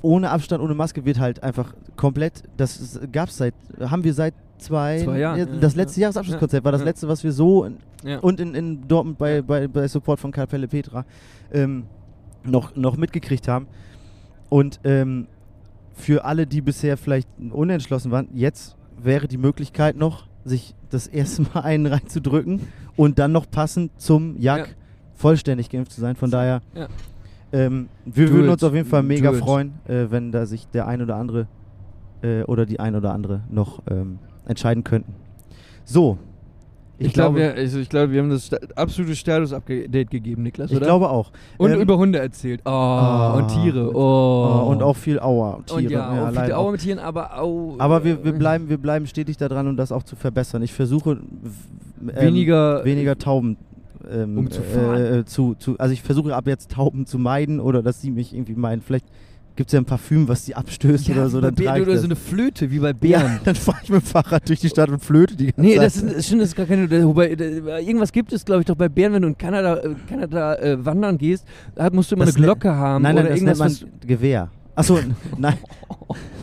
ohne Abstand, ohne Maske, wird halt einfach komplett, das gab es seit, haben wir seit zwei,
Zwei Jahren,
ja,
ja,
das
ja.
letzte Jahresabschlusskonzert war das
Ja.
letzte, was wir so in,
ja.
und in, in Dortmund bei, bei, bei Support von Kapelle Petra ähm, noch, noch mitgekriegt haben. Und ähm, für alle, die bisher vielleicht unentschlossen waren, jetzt wäre die Möglichkeit noch, sich das erste Mal einen reinzudrücken und dann noch passend zum Jag
Ja.
vollständig geimpft zu sein. Von daher,
Ja.
Ähm, wir
Do
würden
it.
uns auf jeden Fall
Do
mega
it.
freuen, äh, wenn da sich der ein oder andere äh, oder die ein oder andere noch ähm, entscheiden könnten. So.
Ich, glaube, wir, also ich glaube, wir haben das absolute Status-Update gegeben, Niklas,
ich
oder?
glaube auch.
und
Ähm,
über Hunde erzählt. Oh,
Ah,
und Tiere.
und-
Oh.
Oh, und auch viel Aua. Tiere.
Und ja, auch viele
auch.
Augen mit Tieren, aber au.
Aber wir, wir, bleiben, wir bleiben stetig daran, um das auch zu verbessern. Ich versuche w- ähm,
Weniger-
weniger Tauben ähm,
Umzufahren.
äh, zu, zu. Also ich versuche ab jetzt Tauben zu meiden oder dass sie mich irgendwie meiden. Vielleicht gibt es ja ein Parfüm, was die abstößt
ja,
oder so. Dann
Bären oder
das.
so eine Flöte, wie bei
ja,
Bären. [laughs]
dann fahre ich mit dem Fahrrad durch die Stadt und flöte die ganze
Nee,
Zeit.
das ist, stimmt, das ist gar keine. Wobei, äh, irgendwas gibt es, glaube ich, doch bei Bären, wenn du in Kanada, äh, Kanada äh, wandern gehst, musst du immer
Das
eine
ne-
Glocke haben
Nein, nein,
oder
das nennt
irgendwas.
man Gewehr. Achso, nein.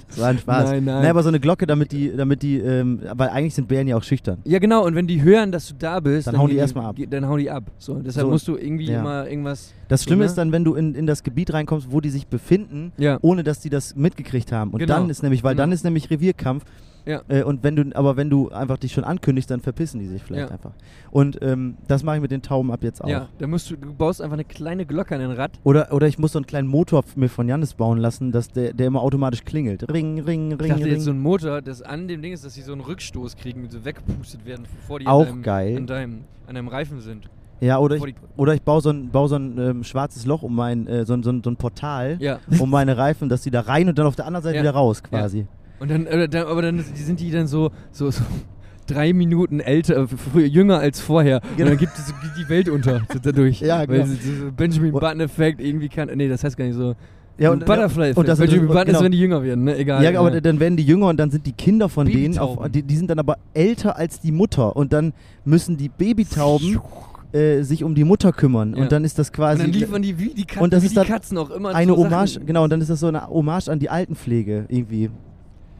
Das war ein Spaß.
Nein, nein.
Nein, aber so eine Glocke, damit die, damit die, ähm, weil eigentlich sind Bären ja auch schüchtern.
ja, genau, und wenn die hören, dass du da bist,
Dann hauen die erstmal ab.
Dann hauen die ab. So, deshalb
So,
musst du irgendwie
ja.
immer irgendwas.
Das
So,
Schlimme
ne?
ist dann, wenn du in, in das Gebiet reinkommst, wo die sich befinden,
Ja.
ohne dass die das mitgekriegt haben. Und
Genau.
dann ist nämlich, weil
Genau.
dann ist nämlich Revierkampf.
Ja.
Äh, und wenn du, aber wenn du einfach dich schon ankündigst, dann verpissen die sich vielleicht
Ja.
einfach. Und ähm, das mache ich mit den Tauben ab jetzt auch.
Ja, da musst du, du baust einfach eine kleine Glocke an den Rad.
Oder, oder ich muss so einen kleinen Motor mir von Janis bauen lassen, dass der, der immer automatisch klingelt. Ring, ring,
Ich
ring,
dachte
ring.
jetzt so ein Motor, das an dem Ding ist, dass sie so einen Rückstoß kriegen so weggepustet werden, bevor die
Auch
an, deinem,
geil.
An, deinem, an deinem Reifen sind.
ja, oder ich, oder ich baue so ein, baue so ein ähm, schwarzes Loch um mein, äh, so, ein- so, ein- so ein Portal
Ja.
um meine Reifen, dass die da rein und dann auf der anderen Seite
Ja.
wieder raus quasi.
Und dann, äh, dann aber dann sind die dann so, so, so [laughs] drei Minuten älter, äh, früher, jünger als vorher.
Genau.
Und dann gibt es die Welt unter dadurch. [laughs]
Ja,
Weil
genau.
sie- so Benjamin
Und-
Button-Effekt irgendwie kann. Nee, das heißt gar nicht so.
Ja,
Ein Butterfly-Effekt.
und das-
Benjamin
und-
Button
genau.
ist, wenn die jünger werden, ne? Egal.
Ja, aber dann werden die jünger und dann sind die Kinder von denen, auf, die, die sind dann aber älter als die Mutter und dann müssen die Babytauben äh, sich um die Mutter kümmern
Ja.
und dann ist das
Und
quasi
dann liefern die wie die Katzen,
Und das
wie
ist
die
dann
Katzen auch immer
eine
so
Hommage,
Sachen.
genau, und dann ist das so eine Hommage an die Altenpflege irgendwie.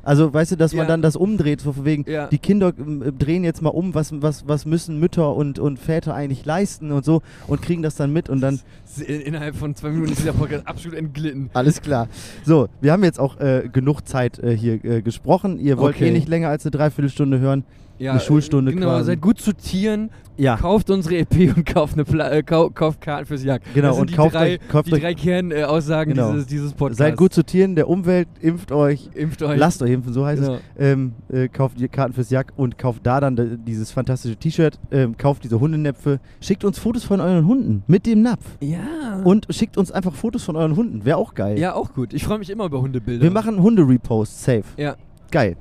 Also, weißt du, dass man
Ja.
dann das umdreht, so von wegen,
Ja.
die Kinder äh, drehen jetzt mal um, was, was, was müssen Mütter und, und Väter eigentlich leisten und so und kriegen das dann mit und dann
In- Innerhalb von zwei Minuten ist dieser Podcast absolut entglitten.
Alles klar. So, wir haben jetzt auch äh, genug Zeit äh, hier äh, gesprochen. Ihr wollt
Okay.
eh nicht länger als eine Dreiviertelstunde hören. Eine Schulstunde
Genau,
quasi.
seid gut zu Tieren,
Ja,
kauft unsere EP und kauft, eine Pla äh, kau kauft Karten fürs Jagd.
Genau,
das sind
und
die
kauft
drei,
euch- kauft
die drei Kernaussagen
Genau.
dieses, dieses Podcasts.
seid gut zu Tieren, der Umwelt, impft euch,
Impft euch.
lasst euch impfen, so heißt
Genau.
es. Ähm, äh, kauft die Karten fürs Jack und kauft da dann dieses fantastische T-Shirt, ähm, kauft diese Hundenäpfe, schickt uns Fotos von euren Hunden mit dem Napf
Ja.
und schickt uns einfach Fotos von euren Hunden, wäre auch geil.
ja, auch gut. Ich freue mich immer über Hundebilder.
Wir machen Hunde-Repost, safe.
Ja,
Geil.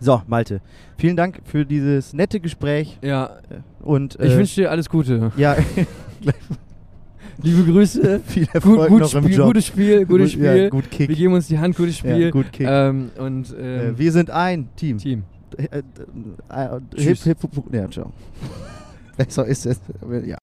So, Malte, vielen Dank für dieses nette Gespräch
ja.
und
Ich
äh,
wünsche dir alles Gute.
ja,
Liebe Grüße.
viel
Gut,
Erfolg
gut
noch im
Spiel,
Job.
gutes Spiel, gutes
Gut, ja,
Spiel.
gut Kick.
Wir geben uns die Hand, gutes Spiel.
Ja, gut Kick.
Ähm, und ähm,
äh, wir sind ein Team.
Team.
Äh, äh, äh, hip,
Tschüss.
hip, hip, ja, ciao. Besser ist es. Ja.